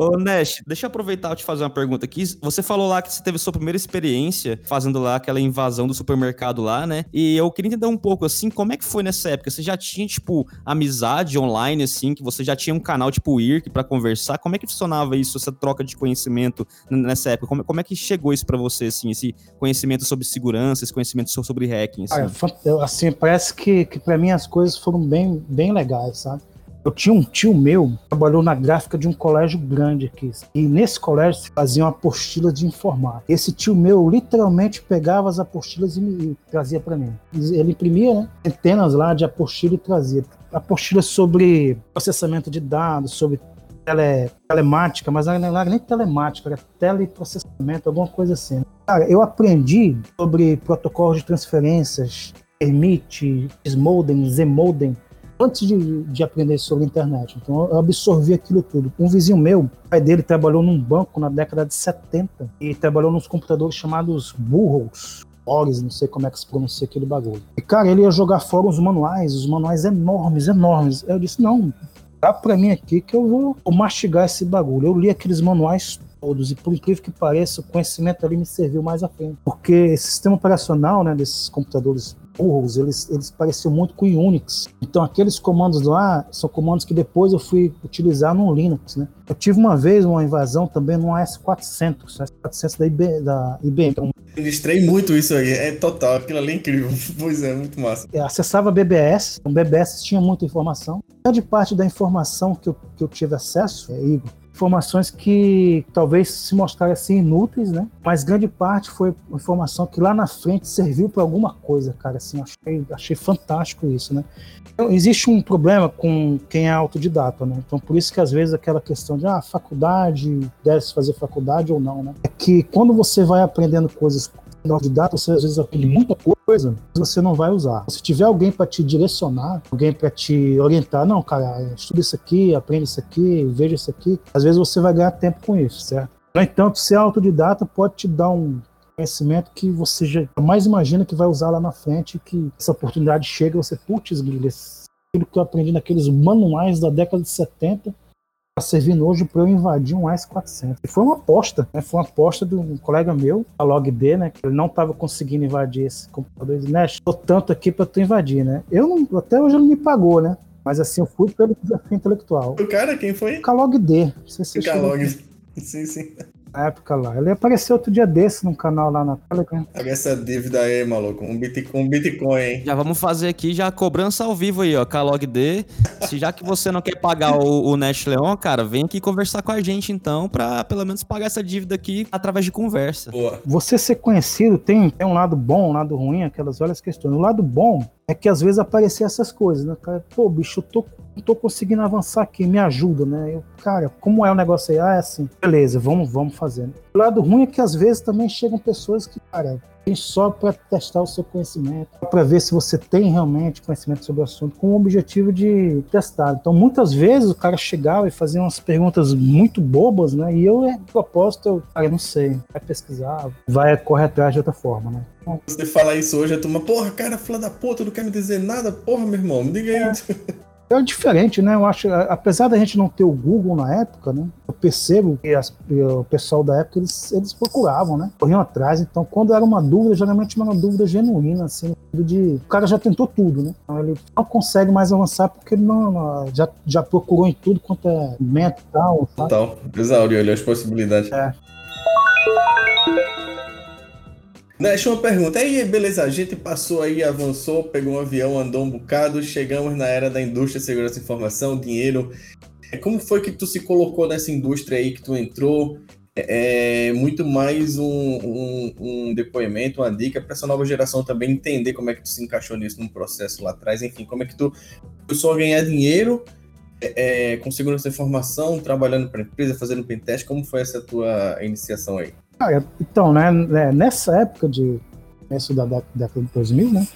Ô, Nash, deixa eu aproveitar e te fazer uma pergunta aqui. Você falou lá que você teve sua primeira experiência fazendo lá aquela invasão do supermercado lá, né? E eu queria entender um pouco, assim, como é que foi nessa época? Você já tinha, tipo, amizade online, assim, que você já tinha um canal tipo IRC pra conversar? Como é que funcionava isso, essa troca de conhecimento nessa época? Como, como é que chegou isso pra você, assim, esse conhecimento sobre segurança, esse conhecimento so- sobre hacking, assim? Eu, assim, parece que, que para mim as coisas foram bem, bem legais, sabe? Eu tinha um tio meu que trabalhou na gráfica de um colégio grande aqui. E nesse colégio se faziam apostilas de informática. Esse tio meu literalmente pegava as apostilas e, me, e trazia para mim. Ele imprimia né, centenas lá de apostila e trazia. Apostilas sobre processamento de dados, sobre tele, telemática, mas não era nem telemática, era teleprocessamento, alguma coisa assim. Cara, eu aprendi sobre protocolos de transferências, Permit, Smodem, Zmodem, antes de, de aprender sobre a internet. Então eu absorvi aquilo tudo. Um vizinho meu, o pai dele trabalhou num banco na década de 70 e trabalhou nos computadores chamados Burroughs. Não sei como é que se pronuncia aquele bagulho. E, cara, ele ia jogar fora os manuais, os manuais enormes, enormes. Eu disse, não, dá pra mim aqui que eu vou, mastigar esse bagulho. Eu li aqueles manuais todos e por incrível que pareça, o conhecimento ali me serviu mais à frente. Porque esse sistema operacional, né, desses computadores burros, eles, eles pareciam muito com o Unix. Então aqueles comandos lá são comandos que depois eu fui utilizar no Linux, né. Eu tive uma vez uma invasão também no AS400, AS400 da, IB, da IBM, Eu distrei muito isso aí. É total, aquilo ali é incrível. Pois é, muito massa. acessava BBS, o BBS tinha muita informação. Grande parte da informação que eu, que eu tive acesso, é, Igor, informações que talvez se mostrassem inúteis, né? Mas grande parte foi informação que lá na frente serviu para alguma coisa, cara. Assim, achei, achei fantástico isso, né? Então, existe um problema com quem é autodidata, né? Então, por isso que às vezes aquela questão de ah, faculdade, deve-se fazer faculdade ou não, né? É que quando você vai aprendendo coisas autodidata, você às vezes aprende muita coisa que você não vai usar. Se tiver alguém para te direcionar, alguém para te orientar, não, cara, estuda isso aqui, aprende isso aqui, veja isso aqui, às vezes você vai ganhar tempo com isso, certo? No entanto, ser autodidata pode te dar um conhecimento que você jamais imagina que vai usar lá na frente, que essa oportunidade chega você, putz, aquilo que eu aprendi naqueles manuais da década de 70 está servindo hoje para eu invadir um AS400. E foi uma aposta, né? Foi uma aposta de um colega meu, a LogD, né? Que ele não estava conseguindo invadir esse computador. Ele disse, tô tanto aqui para tu invadir, né? Eu não, até hoje ele me pagou, né? Mas assim, eu fui pelo desafio intelectual. O cara, quem foi? O Calog-D. Não sei se Calog. Sim, sim. Na época lá. Ele apareceu outro dia desse num canal lá na Telegram. Paga essa dívida aí, maluco. Um Bitcoin, um Bitcoin, hein? Já vamos fazer aqui já a cobrança ao vivo aí, ó, com a LogD. Se já que você não quer pagar o, o Nash Leon, cara, vem aqui conversar com a gente então, pra pelo menos pagar essa dívida aqui através de conversa. Boa. Você ser conhecido tem, tem um lado bom, um lado ruim, aquelas várias questões. O lado bom é que às vezes aparecer essas coisas, né? Cara, pô, bicho, eu tô, não tô conseguindo avançar aqui, me ajuda, né? Eu, cara, como é o negócio aí? Ah, é assim, beleza, vamos, vamos fazer. O lado ruim é que às vezes também chegam pessoas que, cara, só para testar o seu conhecimento, para ver se você tem realmente conhecimento sobre o assunto, com o objetivo de testar. Então, muitas vezes o cara chegava e fazia umas perguntas muito bobas, né? E eu, é, propósito, eu, cara, não sei, vai pesquisar, vai correr atrás de outra forma, né? Você falar isso hoje, a turma, porra, cara, filha da puta, não quer me dizer nada? Porra, meu irmão, me diga aí. É diferente, né? Eu acho, apesar da gente não ter o Google na época, né? Eu percebo que as- o pessoal da época eles, eles procuravam, né? Corriam atrás. Então, quando era uma dúvida, geralmente era uma dúvida genuína, assim, de o cara já tentou tudo, né? Então, ele não consegue mais avançar porque ele não, não- já, já procurou em tudo quanto é mental, sabe? Total. Exaure, olha as possibilidades. É. Deixa uma pergunta. Aí, beleza, a gente passou aí, avançou, pegou um avião, andou um bocado, chegamos na era da indústria, segurança e informação, dinheiro. Como foi que tu se colocou nessa indústria aí que tu entrou? É muito mais um, um, um depoimento, uma dica para essa nova geração também entender como é que tu se encaixou nisso num processo lá atrás. Enfim, como é que tu começou a ganhar dinheiro é, com segurança da informação, trabalhando para empresa, fazendo pentest. Como foi essa tua iniciação aí? Ah, então, né, né, nessa época de começo da década de 2000, né,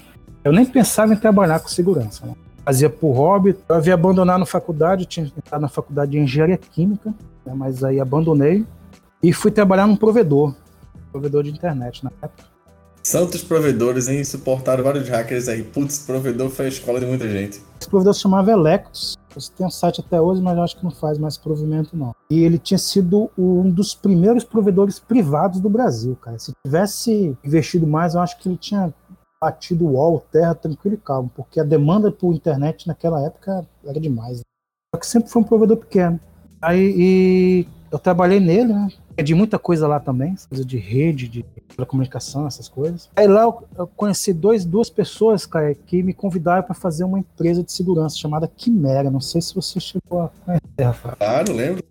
eu nem pensava em trabalhar com segurança. Né? Fazia por hobby, eu havia abandonado a faculdade, tinha entrado na faculdade de engenharia química, né, mas aí abandonei e fui trabalhar num provedor, provedor de internet na época. Santos provedores, hein? Suportaram vários hackers aí. Putz, provedor foi a escola de muita gente. Esse provedor se chamava Electus. Você tem um site até hoje, mas eu acho que não faz mais provimento, não. E ele tinha sido um dos primeiros provedores privados do Brasil, cara. Se tivesse investido mais, eu acho que ele tinha batido o wall, terra, tranquilo e calmo, porque a demanda por internet naquela época era demais. Né? Só que sempre foi um provedor pequeno. Aí eu trabalhei nele, né? De muita coisa lá também, coisa de rede, de comunicação, essas coisas. Aí lá eu, eu conheci dois, duas pessoas, cara, que me convidaram para fazer uma empresa de segurança chamada Quimera. Não sei se você chegou a conhecer, Rafael. Claro, lembro.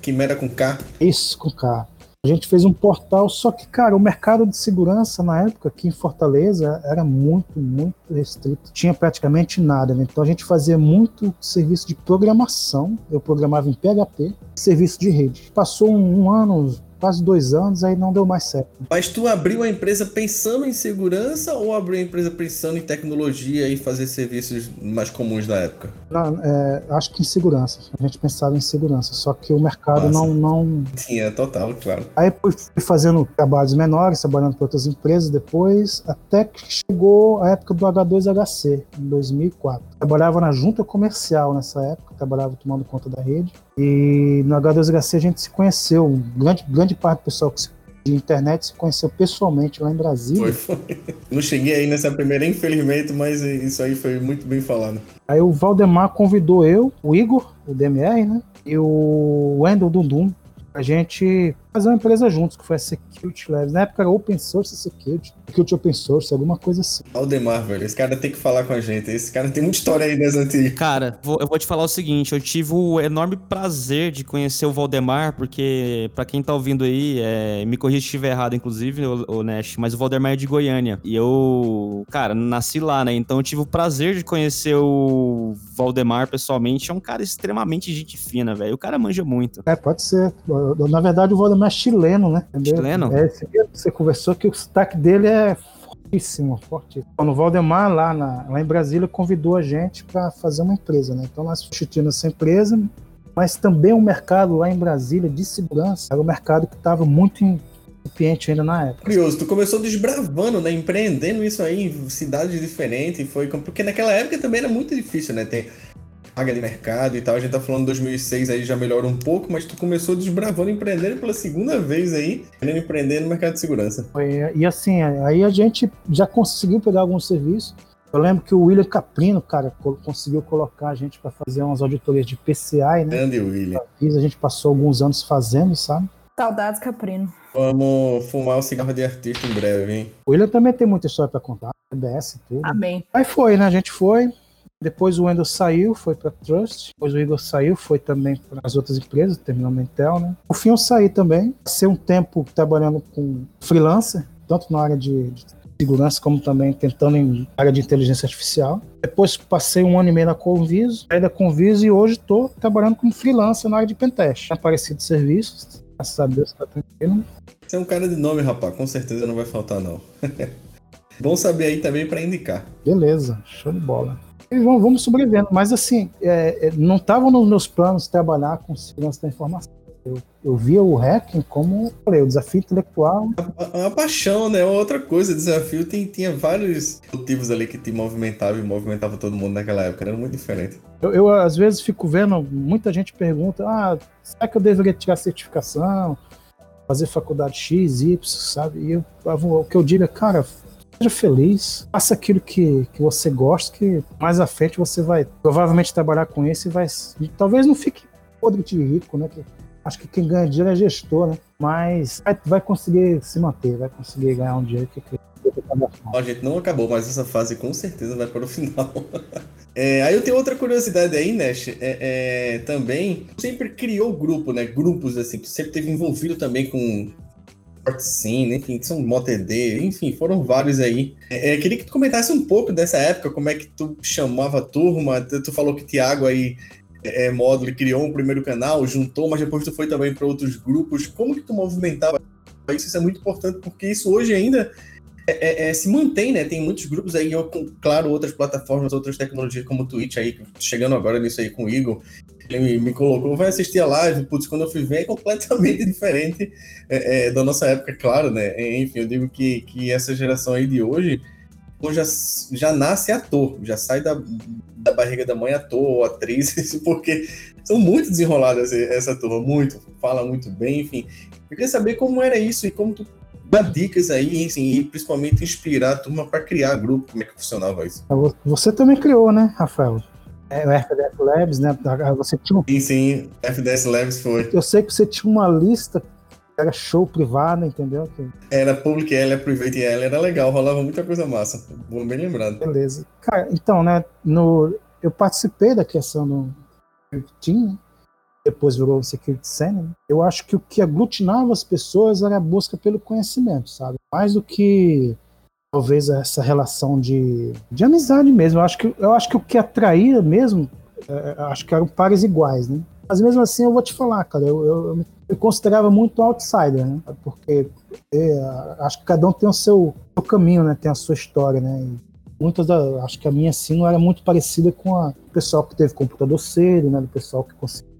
Quimera com K. Isso, com K. A gente fez um portal, só que, cara, o mercado de segurança na época aqui em Fortaleza era muito, muito restrito. Tinha praticamente nada, né? Então a gente fazia muito serviço de programação. Eu programava em PHP, serviço de rede. Passou um, um ano, quase dois anos, aí não deu mais certo. Mas tu abriu a empresa pensando em segurança ou abriu a empresa pensando em tecnologia e fazer serviços mais comuns da época? Não, é, acho que em segurança. A gente pensava em segurança, só que o mercado não, não. Tinha, total, claro. Aí fui fazendo trabalhos menores, trabalhando para outras empresas depois, até que chegou a época do H2HC, em 2004. Trabalhava na junta comercial nessa época, trabalhava tomando conta da rede. E no H2HC a gente se conheceu, grande, grande parte do pessoal que se de internet se conheceu pessoalmente lá em Brasília. Foi, foi. Não cheguei aí nessa primeira, infelizmente, mas isso aí foi muito bem falado. Aí o Valdemar convidou eu, o Igor, o DMR, né? E o Wendel Dundum, a gente fazer uma empresa juntos, que foi a Security Labs. Na época era Open Source Security, Security Open Source, alguma coisa assim. Aldemar, velho, esse cara tem que falar com a gente. Esse cara tem muita história aí das antigas. Cara, vou, eu vou te falar o seguinte, eu tive o enorme prazer de conhecer o Valdemar, porque para quem tá ouvindo aí, é, me corrija se estiver errado, inclusive, o, o Nash, mas o Valdemar é de Goiânia. E eu, cara, nasci lá, né? Então eu tive o prazer de conhecer o Valdemar pessoalmente. É um cara extremamente gente fina, velho. O cara manja muito. É, pode ser. Na verdade, o Valdemar é chileno, né? Entendeu? Chileno? É, você conversou que o sotaque dele é fortíssimo, fortíssimo. Quando o Valdemar, lá, na, lá em Brasília, convidou a gente para fazer uma empresa, né? Então nós substituímos essa empresa, mas também o mercado lá em Brasília de segurança era um mercado que estava muito incipiente ainda na época. Curioso, tu começou desbravando, né? Empreendendo isso aí em cidades diferentes, foi porque naquela época também era muito difícil, né? Ter vaga de mercado e tal. A gente tá falando 2006 aí já melhora um pouco, mas tu começou desbravando empreendendo pela segunda vez aí, querendo empreender no mercado de segurança. Foi, e assim, aí a gente já conseguiu pegar alguns serviços. Eu lembro que o William Caprino, cara, conseguiu colocar a gente para fazer umas auditorias de PCI, né? Grande William. A gente passou alguns anos fazendo, sabe? Saudades, Caprino. Vamos fumar o um cigarro de artista em breve, hein? O William também tem muita história para contar, BS e tudo. Amém. Aí foi, né? A gente foi, depois o Wendel saiu, foi para Trust. Depois o Igor saiu, foi também para as outras empresas, terminou a Intel, né? O fim eu saí também. Passei um tempo trabalhando com freelancer, tanto na área de, de segurança como também tentando em área de inteligência artificial. Depois passei um ano e meio na Conviso, saí da Conviso e hoje estou trabalhando como freelancer na área de pentest. Aparecido serviços, graças a Deus está tranquilo. Você é um cara de nome, rapaz, com certeza não vai faltar não. Bom saber aí também para indicar. Beleza, show de bola. E vamos, vamos sobrevivendo. Mas assim, é, é não estava nos meus planos trabalhar com segurança da informação. Eu, eu via o hacking como falei, o desafio intelectual. Uma, uma paixão, né? Outra coisa, desafio tem, tinha vários motivos ali que te movimentava e movimentava todo mundo naquela época. Era muito diferente. Eu, eu, às vezes fico vendo, muita gente pergunta: ah, será que eu deveria tirar certificação? Fazer faculdade X, Y, sabe? E eu, o que eu digo é, cara, Seja feliz, faça aquilo que, que você gosta, que mais à frente você vai provavelmente trabalhar com isso e vai. E talvez não fique podre de rico, né? Que, acho que quem ganha dinheiro é gestor, né? mas vai, vai conseguir se manter, vai conseguir ganhar um dinheiro que Ó, gente, não acabou, mas essa fase com certeza vai para o final. É, aí eu tenho outra curiosidade aí, Nash. É, é, também, sempre criou grupo, né? Grupos, assim, sempre teve envolvido também com Sim, enfim, que são MotoD, enfim, foram vários aí. É, é, queria que tu comentasse um pouco dessa época, como é que tu chamava a turma. Tu, tu falou que o Thiago aí, é, módulo, criou um primeiro canal, juntou, mas depois tu foi também para outros grupos. Como que tu movimentava isso? Isso é muito importante, porque isso hoje ainda é, é, se mantém, né? Tem muitos grupos aí, eu, claro, outras plataformas, outras tecnologias como o Twitch aí, chegando agora nisso aí com o Igor, ele me, me colocou, vai assistir a live, putz, quando eu fui ver é completamente diferente é, é, da nossa época, claro, né? Enfim, eu digo que, que essa geração aí de hoje já, já nasce ator, já sai da, da barriga da mãe ator ou atriz, porque são muito desenroladas essa turma, muito, fala muito bem, enfim. Eu queria saber como era isso e como tu dá dicas aí, assim, e principalmente inspirar a turma para criar grupo, como é que funcionava isso? Você também criou, né, Rafael? É, o FDF Labs, né? Você tinha um... Sim, sim, FDS Labs foi. Eu sei que você tinha uma lista era show privado, entendeu? Era public, ela, private ela, era legal, rolava muita coisa massa. Vou bem lembrado. Beleza. Cara, então, né, no... eu participei da criação do Team, né? Depois virou Security Center, né? eu acho que o que aglutinava as pessoas era a busca pelo conhecimento, sabe? Mais do que talvez essa relação de, de amizade mesmo. Eu acho que, eu acho que o que atraía mesmo, é, acho que eram pares iguais, né? Mas mesmo assim eu vou te falar, cara, eu, eu, eu me considerava muito outsider, né? Porque é, acho que cada um tem o seu, seu, caminho, né? Tem a sua história, né? E muitas da, acho que a minha assim não era muito parecida com a o pessoal que teve computador cedo, né? Do pessoal que conseguiu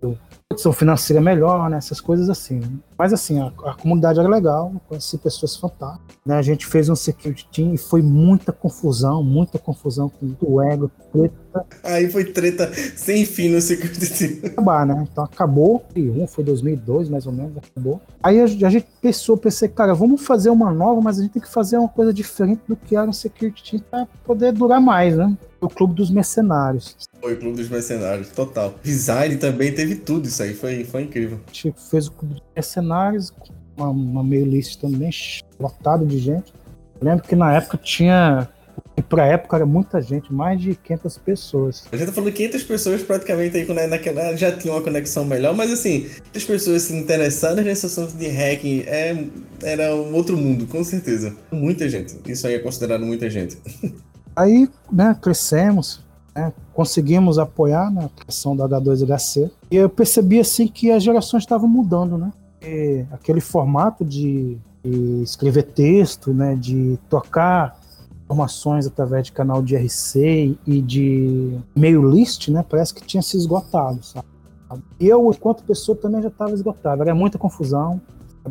condição financeira melhor, né? Essas coisas assim. Né? Mas assim, a, a, comunidade era legal, conheci pessoas fantásticas. Né? A gente fez um security team e foi muita confusão, muita confusão com o ego, treta. Aí foi treta sem fim no security team. Acabar, né? Então acabou, e um foi 2002 mais ou menos, acabou. Aí a, a gente pensou, pensei, cara, vamos fazer uma nova, mas a gente tem que fazer uma coisa diferente do que era um security team para poder durar mais, né? O Clube dos Mercenários. Foi o Clube dos Mercenários, total. Design também teve tudo isso aí, foi, foi incrível. A gente fez o Clube dos Mercenários, uma, uma meio list também, lotado de gente. Eu lembro que na época tinha. E pra época era muita gente, mais de 500 pessoas. A gente tá falando 500 pessoas praticamente aí, quando naquela já tinha uma conexão melhor, mas assim, as pessoas se interessadas nesse assunto de hacking é, era um outro mundo, com certeza. Muita gente. Isso aí é considerado muita gente. Aí, né, crescemos, né, conseguimos apoiar na criação da H2HC. E eu percebi assim que as gerações estavam mudando, né? E aquele formato de, de, escrever texto, né, de tocar informações através de canal de RC e de mail list, né, parece que tinha se esgotado, sabe? Eu, enquanto pessoa, também já estava esgotado. Era muita confusão,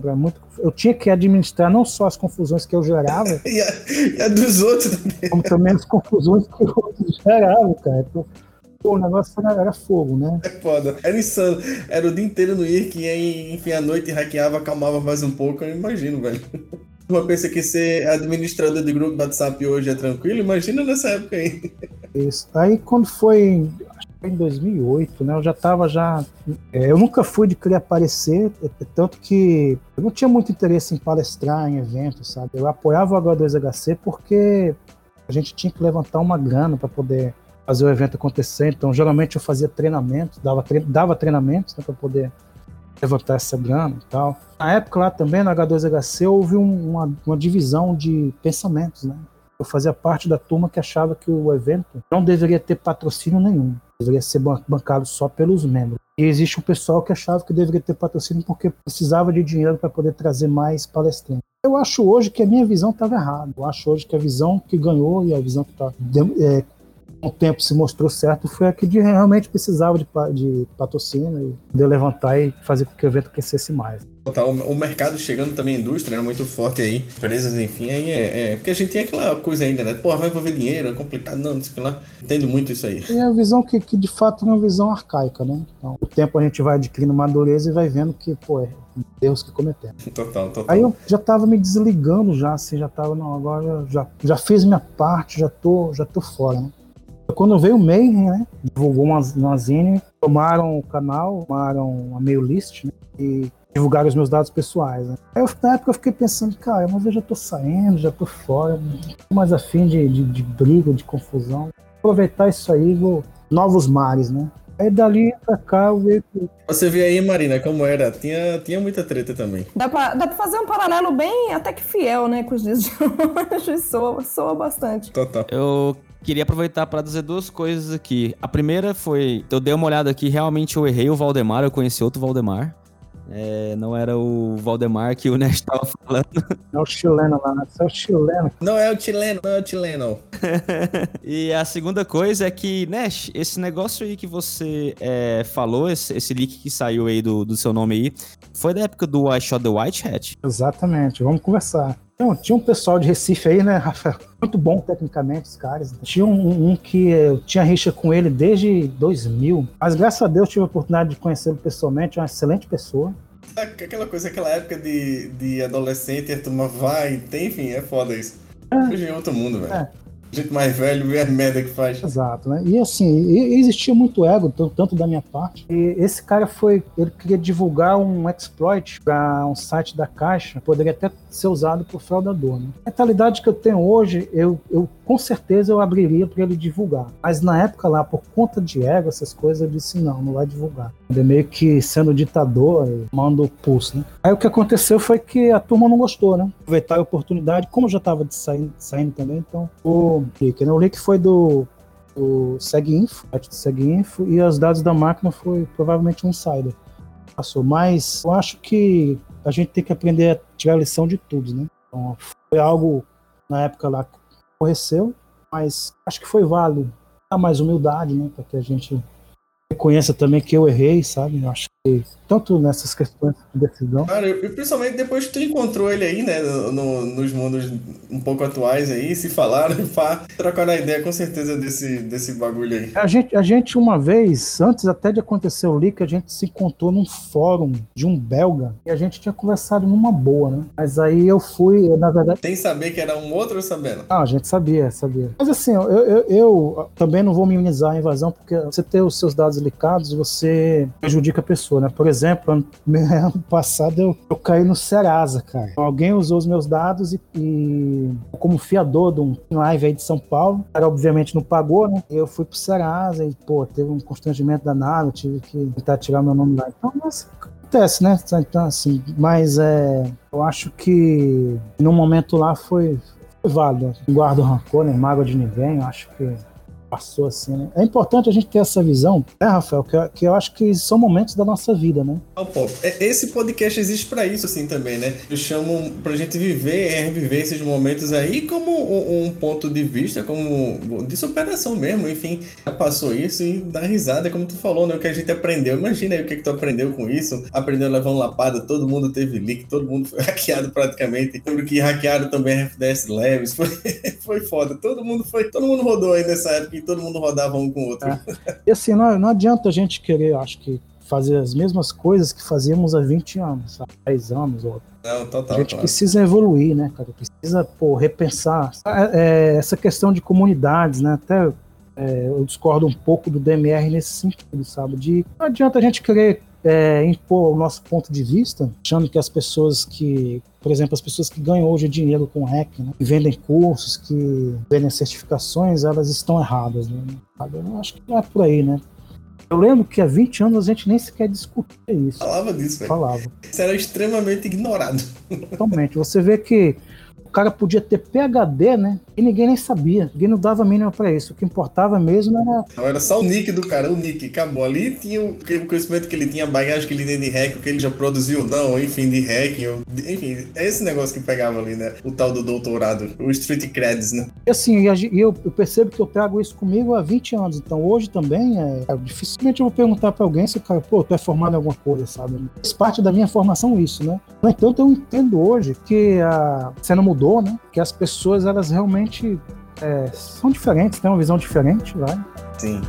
era muito, eu tinha que administrar não só as confusões que eu gerava, e, a, e a dos outros também. como também as confusões que os outros geravam, cara. Então, pô, o negócio era, era, fogo, né? É foda. Era insano. Era o dia inteiro no IRC e aí, enfim, à noite hackeava, acalmava mais um pouco, eu imagino, velho. Uma pensa que ser administrador de grupo do WhatsApp hoje é tranquilo, imagina nessa época aí. Isso. Aí quando foi em 2008, né, eu já tava já... É, eu nunca fui de querer aparecer, tanto que eu não tinha muito interesse em palestrar em eventos, sabe? Eu apoiava o H2HC porque a gente tinha que levantar uma grana para poder fazer o evento acontecer, então geralmente eu fazia treinamentos, dava, tre dava treinamentos né, para poder levantar essa grana e tal. Na época lá também, no H2HC, houve um, uma, uma divisão de pensamentos, né? Eu fazia parte da turma que achava que o evento não deveria ter patrocínio nenhum, deveria ser bancado só pelos membros. E existe um pessoal que achava que deveria ter patrocínio porque precisava de dinheiro para poder trazer mais palestrantes. Eu acho hoje que a minha visão estava errada. Eu acho hoje que a visão que ganhou e a visão que está é, o tempo se mostrou certo foi a que realmente precisava de, de patrocínio e de levantar e fazer com que o evento crescesse mais. Tá, o mercado chegando também, a indústria, né, muito forte aí, empresas, enfim, aí é, é, porque a gente tem aquela coisa ainda, né, pô, vai envolver dinheiro, é complicado, não, não sei o que lá, entendo muito isso aí. E a visão que, que de fato é uma visão arcaica, né, então, o tempo a gente vai adquirindo madureza e vai vendo que, pô, é erros que cometemos. Total, total. Aí eu já tava me desligando já, assim, já tava, não, agora já, já fiz minha parte, já tô, já tô fora, né. Quando veio o Mayhem, né, divulgou uma, uma zine, tomaram o canal, tomaram a mail list, né, e divulgar os meus dados pessoais. Né? Aí eu, na época eu fiquei pensando, cara, mas eu já tô saindo, já tô fora, não tô mais afim de, de, de briga, de confusão. Vou aproveitar isso aí, vou novos mares, né? Aí dali pra cá eu vejo Você vê aí, Marina, como era. Tinha, tinha muita treta também. Dá pra, dá pra fazer um paralelo bem até que fiel, né, com os dias de hoje. Soa, soa bastante. Total. Eu queria aproveitar para dizer duas coisas aqui. A primeira foi, eu dei uma olhada aqui, realmente eu errei o Valdemar, eu conheci outro Valdemar. É, não era o Valdemar que o Nash tava falando. é o chileno lá, né? Você é o chileno. Não é o chileno, não é o chileno. e a segunda coisa é que, Nash, esse negócio aí que você é, falou, esse, esse leak que saiu aí do, do seu nome aí, foi da época do I Shot the White Hat? Exatamente, vamos conversar. Então, tinha um pessoal de Recife aí, né, Rafael? Muito bom tecnicamente, os caras. Tinha um, um que eu tinha rixa com ele desde 2000, mas graças a Deus tive a oportunidade de conhecê-lo pessoalmente, é uma excelente pessoa. Aquela coisa, aquela época de, de adolescente, a turma vai, tem, enfim, é foda isso. É outro mundo, velho. É. Gente mais velho vê a merda que faz. Exato, né? E assim, existia muito ego, tan- tanto da minha parte. E esse cara foi, ele queria divulgar um exploit para um site da Caixa, poderia até ser usado por fraudador, né? A mentalidade que eu tenho hoje, eu, eu com certeza eu abriria para ele divulgar. Mas na época lá, por conta de ego, essas coisas, eu disse não, não vai divulgar. Ele é meio que sendo ditador, manda o pulso, né? Aí o que aconteceu foi que a turma não gostou, né? Aproveitar a oportunidade, como já estava saindo, saindo também, então o leak, né? O leak foi do o SegInfo, site do SegInfo, e os dados da máquina foi provavelmente um insider. Passou, mas eu acho que a gente tem que aprender a tirar a lição de tudo, né? Então, foi algo na época lá que aborreceu, mas acho que foi válido dar mais humildade, né? Para que a gente reconheça também que eu errei, sabe? Eu acho que tanto nessas questões de decisão. Cara, e principalmente depois que tu encontrou ele aí, né, no- no- nos mundos um pouco atuais aí, se falaram, pá, trocaram a ideia com certeza desse, desse bagulho aí. A gente, a gente, uma vez, antes até de acontecer o leak, a gente se encontrou num fórum de um belga e a gente tinha conversado numa boa, né? Mas aí eu fui, eu, na verdade. Tem saber que era um outro sabendo. Ah, a gente sabia, sabia. Mas assim, eu, eu, eu também não vou minimizar a invasão, porque você ter os seus dados licados, você prejudica a pessoa, né? Por exemplo, ano, ano passado eu, eu caí no Serasa, cara. Alguém usou os meus dados e, e como fiador de um live aí de São Paulo, obviamente não pagou, né? Eu fui pro Serasa e, pô, teve um constrangimento danado, eu tive que tentar tirar meu nome lá. Então, mas acontece, né? Então, assim, mas é, eu acho que no momento lá foi, foi válido. Não guardo rancor, nem mágoa de ninguém. Eu acho que passou assim, né? É importante a gente ter essa visão, né, Rafael? Que, eu- que eu acho que são momentos da nossa vida, né? É- esse podcast existe pra isso, assim, também, né? Eu chamo pra gente viver, é, reviver esses momentos aí como um, ponto de vista, como de superação mesmo, enfim. Já passou isso e dá risada, como tu falou, né? O que a gente aprendeu. Imagina aí o que, que tu aprendeu com isso. Aprendeu um lapada, todo mundo teve leak, todo mundo foi hackeado praticamente. Lembro que hackearam também a FDS Labs. Foi, foi foda. Todo mundo foi. Todo mundo rodou aí nessa época todo mundo rodava um com o outro. E assim, não, não adianta a gente querer, acho que, fazer as mesmas coisas que fazíamos há 20 anos, há 10 anos, ou Não, total. A gente claro. precisa evoluir, né, cara? Precisa, pô, repensar. É, é, essa questão de comunidades, né? Até é, eu discordo um pouco do DMR nesse sentido, sabe? De não adianta a gente querer é, impor o nosso ponto de vista, achando que as pessoas que, por exemplo, as pessoas que ganham hoje dinheiro com hack, né, que vendem cursos, que vendem certificações, elas estão erradas, né? Eu acho que não é por aí, né? Eu lembro que há 20 anos a gente nem sequer discutia isso. Falava disso, velho. Falava. Isso era extremamente ignorado. Totalmente. Você vê que o cara podia ter PHD, né? E ninguém nem sabia. Ninguém não dava mínima pra isso. O que importava mesmo era. Não, era só o nick do cara, o nick, acabou. Ali tinha o conhecimento que ele tinha, a bagagem que ele tinha de hack, o que ele já produziu, não, enfim, de de- enfim, é esse negócio que pegava ali, né? O tal do doutorado, o Street Creds, né? E assim, eu, eu percebo que eu trago isso comigo há 20 anos. Então hoje também, é, é, dificilmente eu vou perguntar pra alguém se o cara, pô, tu é formado em alguma coisa, sabe? Faz parte da minha formação isso, né? No entanto, eu entendo hoje que a cena mudou, né? Que as pessoas, elas realmente é, são diferentes, têm uma visão diferente, vai. Sim.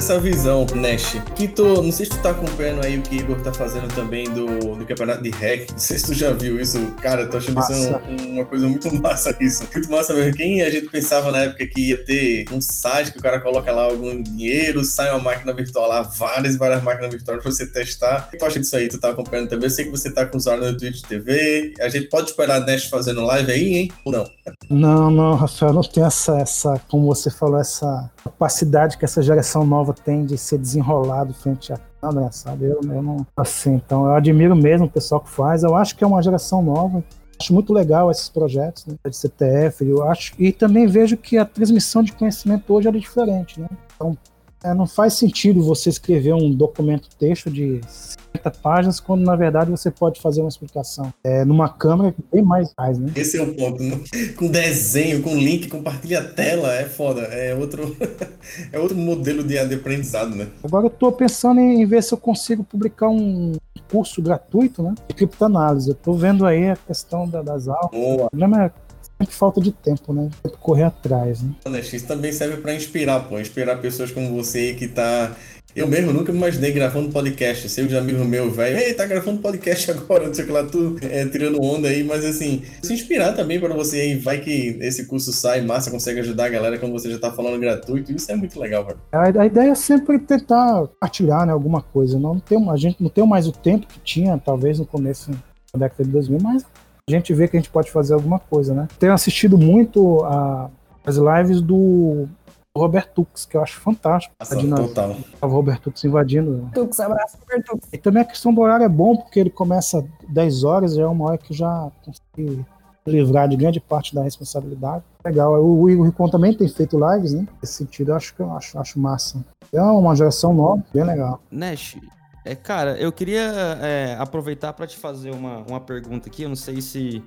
Essa visão, Nash, que tu, não sei se tu tá acompanhando aí o que Igor tá fazendo também do, do campeonato de hack, não sei se tu já viu isso, cara, tô achando isso Massa. um- uma coisa muito massa isso, muito massa mesmo, quem a gente pensava na época que ia ter um site que o cara coloca lá algum dinheiro, sai uma máquina virtual lá, várias, várias máquinas virtuais pra você testar, o que tu acha disso aí, tu tá acompanhando também, eu sei que você tá com usuário no Twitch TV, a gente pode esperar Nash fazendo live aí, hein, ou não? Não, não, Rafael, não tem essa, essa, como você falou, essa capacidade que essa geração nova tem de ser desenrolado frente a câmera, sabe? Eu, eu não, assim, então eu admiro mesmo o pessoal que faz. Eu acho que é uma geração nova. Acho muito legal esses projetos né, de CTF. Eu acho e também vejo que a transmissão de conhecimento hoje é diferente, né? Então, é, não faz sentido você escrever um documento texto de 50 páginas quando na verdade você pode fazer uma explicação é, numa câmera que tem mais mais, né? Esse é o ponto. né? Com desenho, com link, compartilha a tela, é foda. É outro, é outro modelo de, de aprendizado, né? Agora eu tô pensando em ver se eu consigo publicar um curso gratuito, né? De criptoanálise. Eu tô vendo aí a questão da- das aulas. Boa. O problema é sempre falta de tempo, né? Tem que correr atrás, né? Isso também serve pra inspirar, pô. Inspirar pessoas como você que tá. Eu mesmo nunca me imaginei gravando podcast. Sei os amigos meus, velho. Ei, tá gravando podcast agora, não sei o que lá, tu é, tirando onda aí, mas assim, se inspirar também pra você aí. Vai que esse curso sai, massa, consegue ajudar a galera quando você já tá falando gratuito. Isso é muito legal, velho. A, a ideia é sempre tentar partilhar né, alguma coisa. Não tem, a gente não tem mais o tempo que tinha, talvez no começo da década de 2000, mas a gente vê que a gente pode fazer alguma coisa, né? Tenho assistido muito a- as lives do Robert Tux, que eu acho fantástico. Massa, A dinâmica. total. O Robert Tux invadindo Tux, abraço, super Tux. E também a questão do horário é bom, porque ele começa 10 horas, já é uma hora que já consegui livrar de grande parte da responsabilidade. Legal. O Igor Ricon também tem feito lives, né? Nesse sentido, eu acho que eu acho, acho massa. É uma geração nova, bem legal. Nash, é, cara, eu queria é, aproveitar para te fazer uma, uma pergunta aqui. Eu não sei se,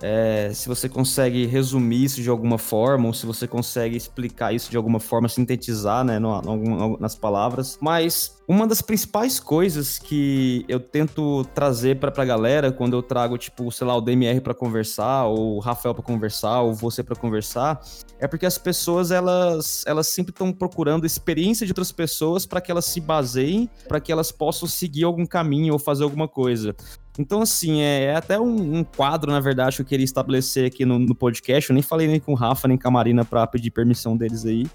é, se você consegue resumir isso de alguma forma, ou se você consegue explicar isso de alguma forma, sintetizar né, no- no- nas palavras. Mas uma das principais coisas que eu tento trazer pra, pra galera quando eu trago, tipo, sei lá, o DMR pra conversar, ou o Rafael pra conversar, ou você pra conversar, é porque as pessoas elas, elas sempre estão procurando experiência de outras pessoas para que elas se baseiem, para que elas possam seguir algum caminho ou fazer alguma coisa. Então, assim, é, é até um, um quadro, na verdade, que eu queria estabelecer aqui no, no podcast. Eu nem falei nem com o Rafa, nem com a Marina pra pedir permissão deles aí.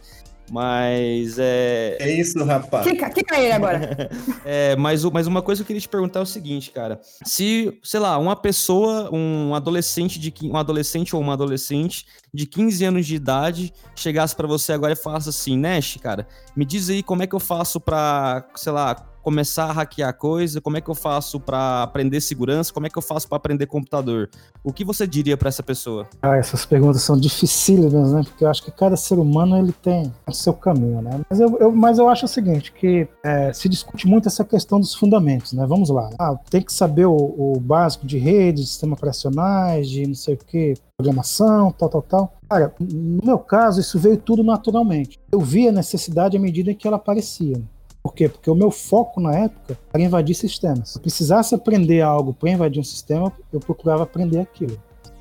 Mas é. É isso, rapaz. Kika ele agora. É, mas, o- mas uma coisa que eu queria te perguntar é o seguinte, cara. Se, sei lá, uma pessoa, um adolescente de um adolescente ou uma adolescente de 15 anos de idade chegasse pra você agora e falasse assim, Nash, cara, me diz aí como é que eu faço pra, sei lá, começar a hackear coisa, como é que eu faço pra aprender segurança, como é que eu faço pra aprender computador? O que você diria pra essa pessoa? Ah, essas perguntas são dificílimas, né? Porque eu acho que cada ser humano ele tem o seu caminho, né? Mas eu, eu- mas eu acho o seguinte, que é, se discute muito essa questão dos fundamentos, né? Vamos lá. Ah, tem que saber o, o básico de rede, de sistemas operacionais, de não sei o que, programação, tal, tal, tal. Cara, no meu caso, isso veio tudo naturalmente. Eu vi a necessidade à medida que ela aparecia. Por quê? Porque o meu foco na época era invadir sistemas. Se eu precisasse aprender algo para invadir um sistema, eu procurava aprender aquilo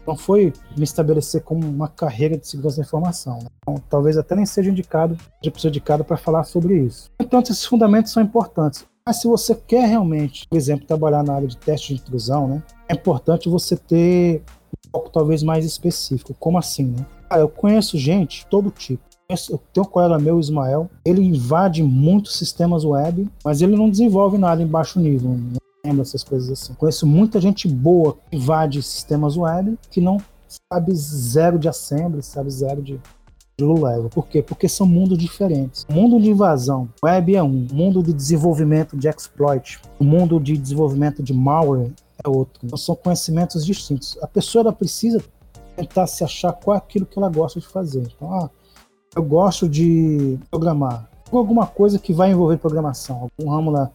não foi me estabelecer como uma carreira de segurança da informação. né? Então, talvez até nem seja indicado, seja indicado para falar sobre isso. Então, esses fundamentos são importantes. Mas se você quer realmente, por exemplo, trabalhar na área de teste de intrusão, né, é importante você ter um foco talvez mais específico. Como assim, né? Ah, eu conheço gente todo tipo. Eu tenho um colega meu, Ismael, ele invade muitos sistemas web, mas ele não desenvolve nada em baixo nível. Não lembro essas coisas assim. Conheço muita gente boa que invade sistemas web que não sabe zero de assembly, sabe zero de, low level. Por quê? Porque são mundos diferentes. Mundo de invasão web é um, mundo de desenvolvimento de exploit, o mundo de desenvolvimento de malware é outro. Então são conhecimentos distintos. A pessoa precisa tentar se achar qual é aquilo que ela gosta de fazer. Então, ah, eu gosto de programar. Alguma coisa que vai envolver programação, algum ramo da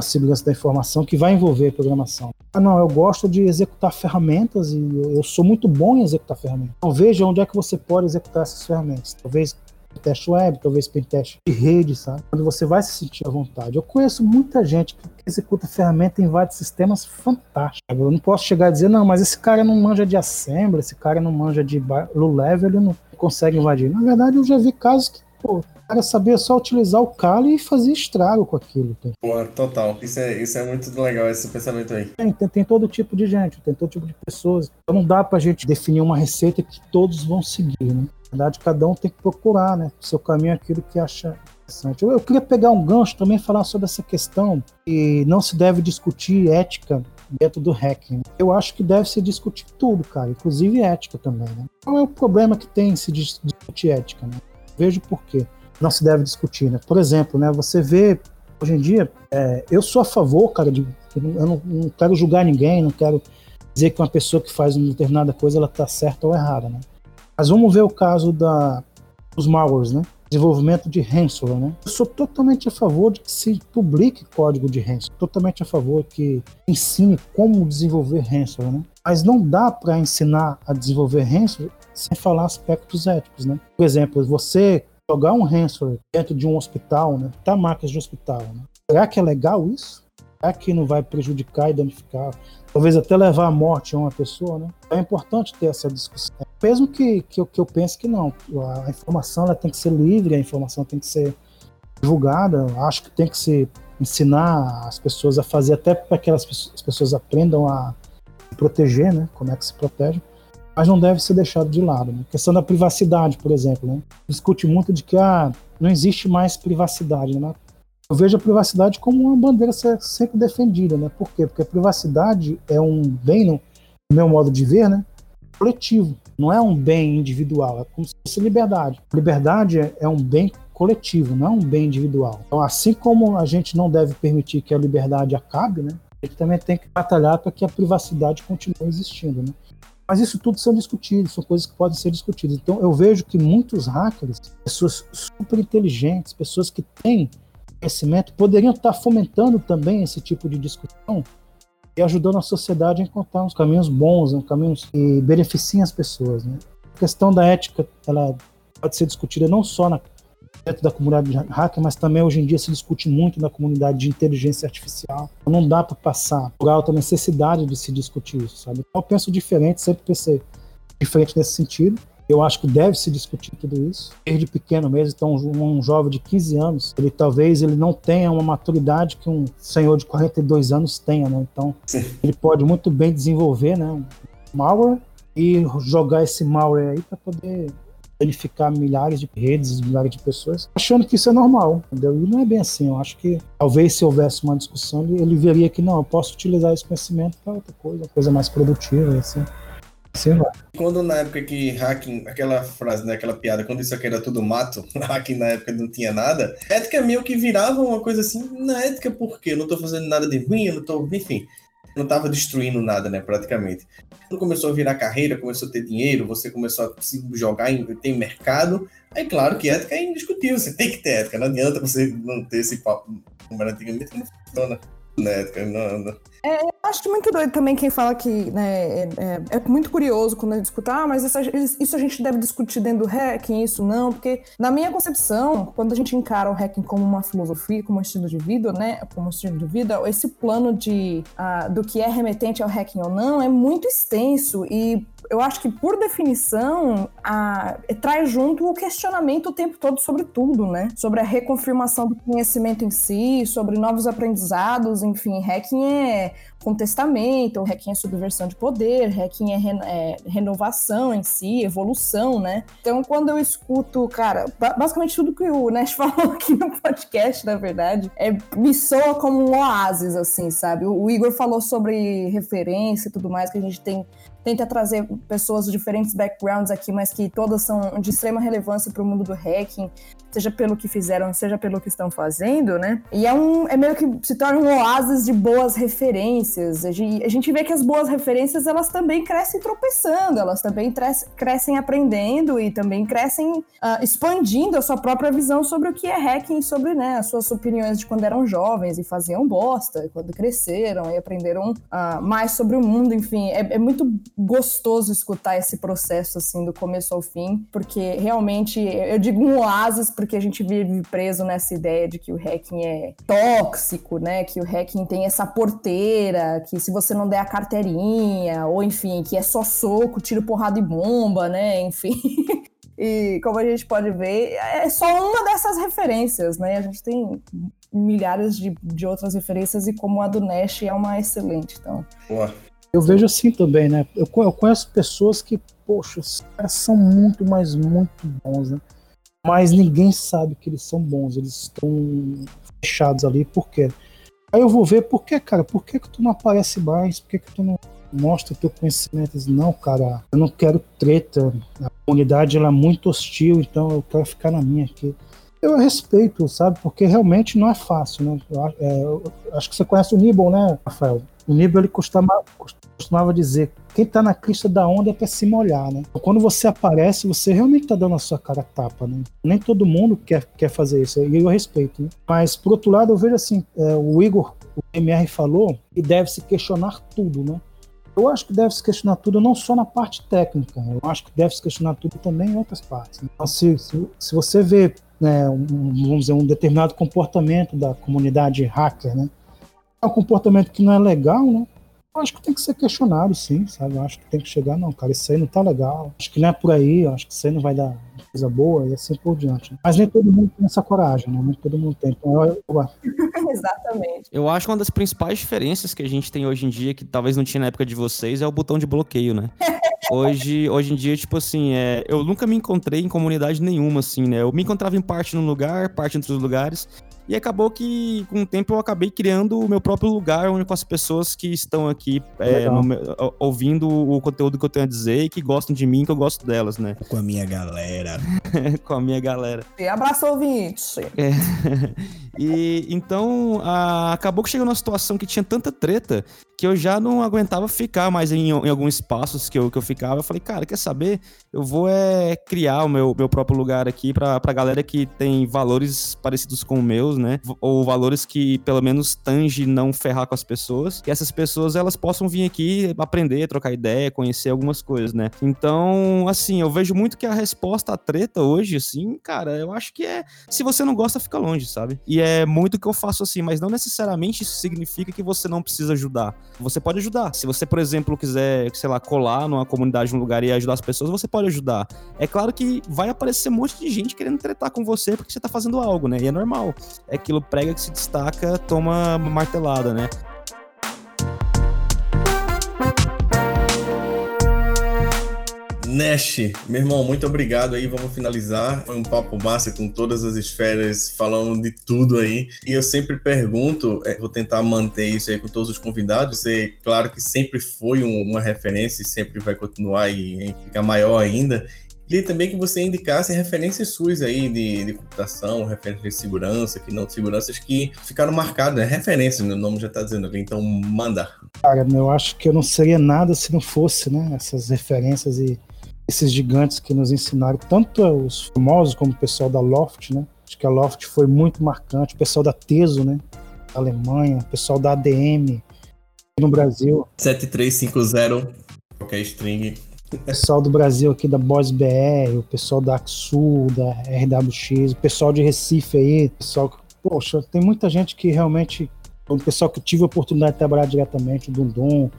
a segurança da informação que vai envolver programação. Ah, não, eu gosto de executar ferramentas e eu, sou muito bom em executar ferramentas. Então veja onde é que você pode executar essas ferramentas. Talvez teste web, talvez pentest de rede, sabe? Onde você vai se sentir à vontade. Eu conheço muita gente que executa ferramenta em vários sistemas fantásticos. Eu não posso chegar a dizer, não, mas esse cara não manja de assembly, esse cara não manja de low level, ele não consegue invadir. Na verdade, eu já vi casos que, pô, cara sabia só utilizar o Kali e fazer estrago com aquilo. Tá? Pô, total. Isso é, isso é muito legal, esse pensamento aí. Tem, tem, tem todo tipo de gente, tem todo tipo de pessoas. Então não dá pra gente definir uma receita que todos vão seguir, né? Na verdade, cada um tem que procurar, né? O seu caminho aquilo que acha interessante. Eu, eu queria pegar um gancho também e falar sobre essa questão que não se deve discutir ética dentro do hacking. Eu acho que deve se discutir tudo, cara, inclusive ética também, né? Qual é o problema que tem se discutir ética, né? Vejo por quê. Não se deve discutir, né? Por exemplo, né, você vê hoje em dia, é, eu sou a favor, cara, de eu não, não, quero julgar ninguém, não quero dizer que uma pessoa que faz uma determinada coisa ela tá certa ou errada, né? Mas vamos ver o caso da, dos malwares, né? desenvolvimento de ransomware, né? Eu sou totalmente a favor de que se publique código de ransomware, totalmente a favor que ensine como desenvolver ransomware, né? Mas não dá para ensinar a desenvolver ransomware sem falar aspectos éticos, né? Por exemplo, você jogar um ransomware dentro de um hospital, né? Tá marcas de hospital, né? Será que é legal isso? Será que não vai prejudicar e danificar talvez até levar à morte a uma pessoa, né? É importante ter essa discussão. Mesmo que, que, eu, que eu pense que não, a informação ela tem que ser livre, a informação tem que ser divulgada, acho que tem que se ensinar as pessoas a fazer, até para que elas, as pessoas aprendam a proteger, né? Como é que se protege, mas não deve ser deixado de lado. Né? A questão da privacidade, por exemplo, né? Discute muito de que ah, não existe mais privacidade, né? Eu vejo a privacidade como uma bandeira sempre defendida, né? Por quê? Porque a privacidade é um bem, no meu modo de ver, né? Coletivo, não é um bem individual, é como se fosse liberdade. Liberdade é, é um bem coletivo, não é um bem individual. Então, assim como a gente não deve permitir que a liberdade acabe, né? A gente também tem que batalhar para que a privacidade continue existindo, né? Mas isso tudo são discutidos, são coisas que podem ser discutidas. Então, eu vejo que muitos hackers, pessoas super inteligentes, pessoas que têm conhecimento poderiam estar fomentando também esse tipo de discussão e ajudando a sociedade a encontrar uns caminhos bons, uns caminhos que beneficiem as pessoas. Né? A questão da ética ela pode ser discutida não só na, dentro da comunidade de hacker, mas também hoje em dia se discute muito na comunidade de inteligência artificial. Não dá para passar por alta necessidade de se discutir isso, sabe? Então eu penso diferente, sempre pensei diferente nesse sentido. Eu acho que deve se discutir tudo isso, desde pequeno mesmo. Então, um, jovem de 15 anos, ele talvez ele não tenha uma maturidade que um senhor de 42 anos tenha, né? Então, ele pode muito bem desenvolver, né, um malware e jogar esse malware aí para poder danificar milhares de redes, milhares de pessoas, achando que isso é normal, entendeu? E não é bem assim. Eu acho que talvez se houvesse uma discussão, ele, ele veria que não, eu posso utilizar esse conhecimento para outra coisa, coisa mais produtiva, assim. Quando na época que hacking, aquela frase, né, aquela piada, quando isso aqui era tudo mato, hacking na época não tinha nada, ética meio que virava uma coisa assim, na ética por quê? Eu não tô fazendo nada de ruim, eu não tô, enfim, não tava destruindo nada, né, praticamente. Quando começou a virar carreira, começou a ter dinheiro, você começou a se jogar em tem mercado, aí claro que ética é indiscutível, você tem que ter ética, não adianta você não ter esse papo, como era antigamente, não funciona. Né, não. É, eu acho muito doido também quem fala que né, é, é, é muito curioso quando a gente escuta, ah, mas isso, isso, a gente deve discutir dentro do hacking, isso não, porque na minha concepção, quando a gente encara o hacking como uma filosofia, como um estilo de vida, né, como um estilo de vida, esse plano de, uh, do que é remetente ao hacking ou não é muito extenso e eu acho que, por definição, a, traz junto o questionamento o tempo todo sobre tudo, né? Sobre a reconfirmação do conhecimento em si, sobre novos aprendizados, enfim, hacking é contestamento, hacking é subversão de poder, hacking é, re, é, renovação em si, evolução, né? Então, quando eu escuto, cara, basicamente tudo que o Nash falou aqui no podcast, na verdade, é, me soa como um oásis, assim, sabe? O, o Igor falou sobre referência e tudo mais, que a gente tem tenta trazer pessoas de diferentes backgrounds aqui, mas que todas são de extrema relevância para o mundo do hacking, seja pelo que fizeram, seja pelo que estão fazendo, né? E é, um, é meio que se torna um oásis de boas referências. A gente, a gente vê que as boas referências, elas também crescem tropeçando, elas também crescem aprendendo e também crescem uh, expandindo a sua própria visão sobre o que é hacking, sobre né, as suas opiniões de quando eram jovens e faziam bosta, e quando cresceram e aprenderam uh, mais sobre o mundo, enfim, é, é muito gostoso escutar esse processo assim do começo ao fim, porque realmente eu digo um oásis porque a gente vive preso nessa ideia de que o hacking é tóxico, né? Que o hacking tem essa porteira, que se você não der a carteirinha, ou enfim, que é só soco, tiro, porrada e bomba, né? Enfim. E como a gente pode ver, é só uma dessas referências, né? A gente tem milhares de, de outras referências e como a do Nash é uma excelente, então. Boa. Eu vejo assim também, né? Eu, eu conheço pessoas que, poxa, os caras são muito, mas muito bons, né? Mas ninguém sabe que eles são bons, eles estão fechados ali, por quê? Aí eu vou ver, por que, cara? Por que, que tu não aparece mais? Por que, que tu não mostra o teu conhecimento? Não, cara, eu não quero treta. A comunidade ela é muito hostil, então eu quero ficar na minha aqui. Eu respeito, sabe? Porque realmente não é fácil, né? Eu, é, eu acho que você conhece o Nibble, né, Rafael? O Nibble ele costumava, costumava dizer quem tá na crista da onda é pra se molhar, né? Então, quando você aparece, você realmente tá dando a sua cara tapa, né? Nem todo mundo quer, quer fazer isso, e eu respeito, né? Mas, por outro lado, eu vejo assim, é, o Igor, o MR falou, que deve se questionar tudo, né? Eu acho que deve se questionar tudo não só na parte técnica, eu acho que deve se questionar tudo também em outras partes. Então, se, se, se você vê, né, um, vamos dizer, um determinado comportamento da comunidade hacker, né? É um comportamento que não é legal, né? Eu acho que tem que ser questionado, sim, sabe? Eu acho que tem que chegar, não, cara, isso aí não tá legal. Acho que não é por aí, eu acho que isso aí não vai dar coisa boa e assim por diante. Mas nem todo mundo tem essa coragem, né? Nem todo mundo tem. Então, eu, eu, Exatamente. Eu acho que uma das principais diferenças que a gente tem hoje em dia, que talvez não tinha na época de vocês, é o botão de bloqueio, né? Hoje, hoje em dia, tipo assim, é, eu nunca me encontrei em comunidade nenhuma, assim, né? Eu me encontrava em parte num lugar, parte em outros lugares. E acabou que, com o tempo, eu acabei criando o meu próprio lugar onde com as pessoas que estão aqui é, no ouvindo o conteúdo que eu tenho a dizer e que gostam de mim, que eu gosto delas, né? Com a minha galera. com a minha galera. E abraço ouvinte. E então a- acabou que chegou numa situação que tinha tanta treta que eu já não aguentava ficar mais em, em alguns espaços que eu, que eu ficava. Eu falei, cara, quer saber? Eu vou é criar o meu, meu próprio lugar aqui pra, pra galera que tem valores parecidos com os meus, né? Ou valores que pelo menos tange não ferrar com as pessoas. Que essas pessoas elas possam vir aqui aprender, trocar ideia, conhecer algumas coisas, né? Então, assim, eu vejo muito que a resposta à treta hoje, assim, cara, eu acho que é se você não gosta, fica longe, sabe? E é muito que eu faço assim, mas não necessariamente isso significa que você não precisa ajudar. Você pode ajudar. Se você, por exemplo, quiser, sei lá, colar numa comunidade, num lugar e ajudar as pessoas, você pode ajudar. É claro que vai aparecer um monte de gente querendo tretar com você porque você tá fazendo algo, né? E é normal. É aquilo prega que se destaca, toma martelada, né? Nash, meu irmão, muito obrigado aí. Vamos finalizar. Foi um papo massa com todas as esferas, falando de tudo aí. E eu sempre pergunto, é, vou tentar manter isso aí com todos os convidados. Você, claro que sempre foi um- uma referência e sempre vai continuar e ficar maior ainda. Queria também que você indicasse referências suas aí de, de computação, referências de segurança, que não de seguranças que ficaram marcadas, né? Referências, o nome já tá dizendo ali, então manda. Cara, eu acho que eu não seria nada se não fosse, né? Essas referências e esses gigantes que nos ensinaram, tanto os famosos como o pessoal da Loft, né? Acho que a Loft foi muito marcante, o pessoal da Teso, né? Da Alemanha, o pessoal da ADM no Brasil, 7350, qualquer string. O pessoal do Brasil aqui da Boss BR, o pessoal da Axu, da RWX, o pessoal de Recife aí, o pessoal que, poxa, tem muita gente que realmente, o pessoal que tive a oportunidade de trabalhar diretamente, o Dundum,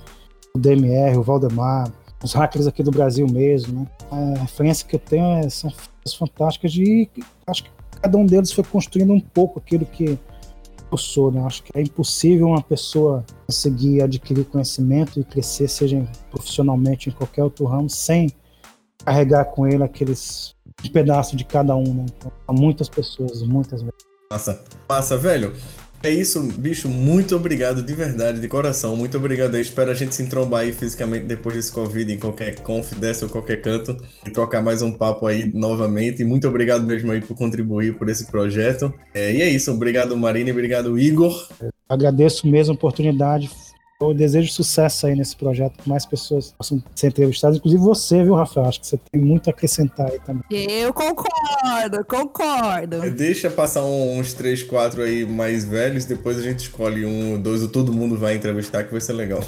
o DMR, o Valdemar, os hackers aqui do Brasil mesmo, né? A referência que eu tenho é, são fantásticas e acho que cada um deles foi construindo um pouco aquilo que eu sou, né? Acho que é impossível uma pessoa conseguir adquirir conhecimento e crescer, seja profissionalmente em qualquer outro ramo, sem carregar com ele aqueles um pedaço de cada um, né? Então, muitas pessoas, muitas vezes. Massa. Massa, velho. É isso, bicho. Muito obrigado, de verdade, de coração. Muito obrigado aí. Espero a gente se entrombar aí fisicamente depois desse Covid, em qualquer conf dessa ou qualquer canto, e trocar mais um papo aí novamente. E muito obrigado mesmo aí por contribuir por esse projeto. É, e é isso. Obrigado, Marina. Obrigado, Igor. Agradeço mesmo a oportunidade. Eu desejo sucesso aí nesse projeto, que mais pessoas possam ser entrevistadas, inclusive você, viu, Rafael? Acho que você tem muito a acrescentar aí também. Eu concordo, concordo. Deixa passar uns três, quatro aí mais velhos, depois a gente escolhe um ou dois, ou todo mundo vai entrevistar, que vai ser legal.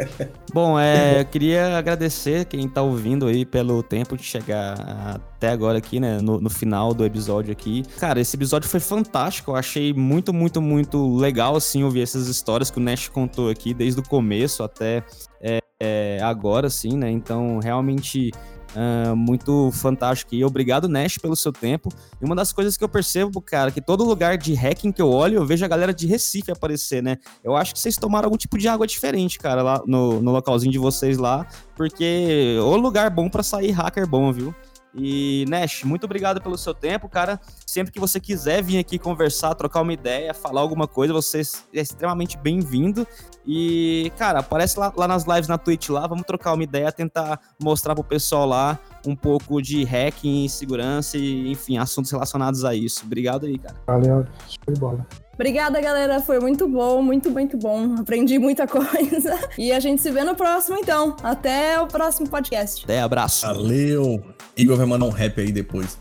Bom, é, eu queria agradecer quem tá ouvindo aí pelo tempo de chegar até agora aqui, né, no, no final do episódio aqui. Cara, esse episódio foi fantástico, eu achei muito, muito, muito legal, assim, ouvir essas histórias que o Nash contou aqui, desde o começo até é, é, agora, assim, né, então realmente uh, muito fantástico. E obrigado, Nash, pelo seu tempo. E uma das coisas que eu percebo, cara, que todo lugar de hacking que eu olho, eu vejo a galera de Recife aparecer, né? Eu acho que vocês tomaram algum tipo de água diferente, cara, lá no, no localzinho de vocês lá, porque o lugar bom para sair hacker bom, viu? E, Nash, muito obrigado pelo seu tempo, cara. Sempre que você quiser vir aqui conversar, trocar uma ideia, falar alguma coisa, você é extremamente bem-vindo. E, cara, aparece lá, lá, nas lives na Twitch lá, vamos trocar uma ideia, tentar mostrar pro pessoal lá um pouco de hacking, segurança e, enfim, assuntos relacionados a isso. Obrigado aí, cara. Valeu, show de bola. Obrigada, galera. Foi muito bom, muito, muito bom. Aprendi muita coisa. E a gente se vê no próximo, então. Até o próximo podcast. Até, abraço. Valeu. Igor vai mandar um rap aí depois.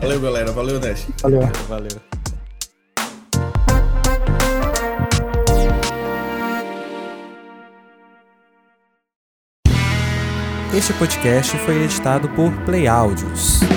Valeu, galera. Valeu, Dash. Valeu. Valeu. Este podcast foi editado por Play Áudios.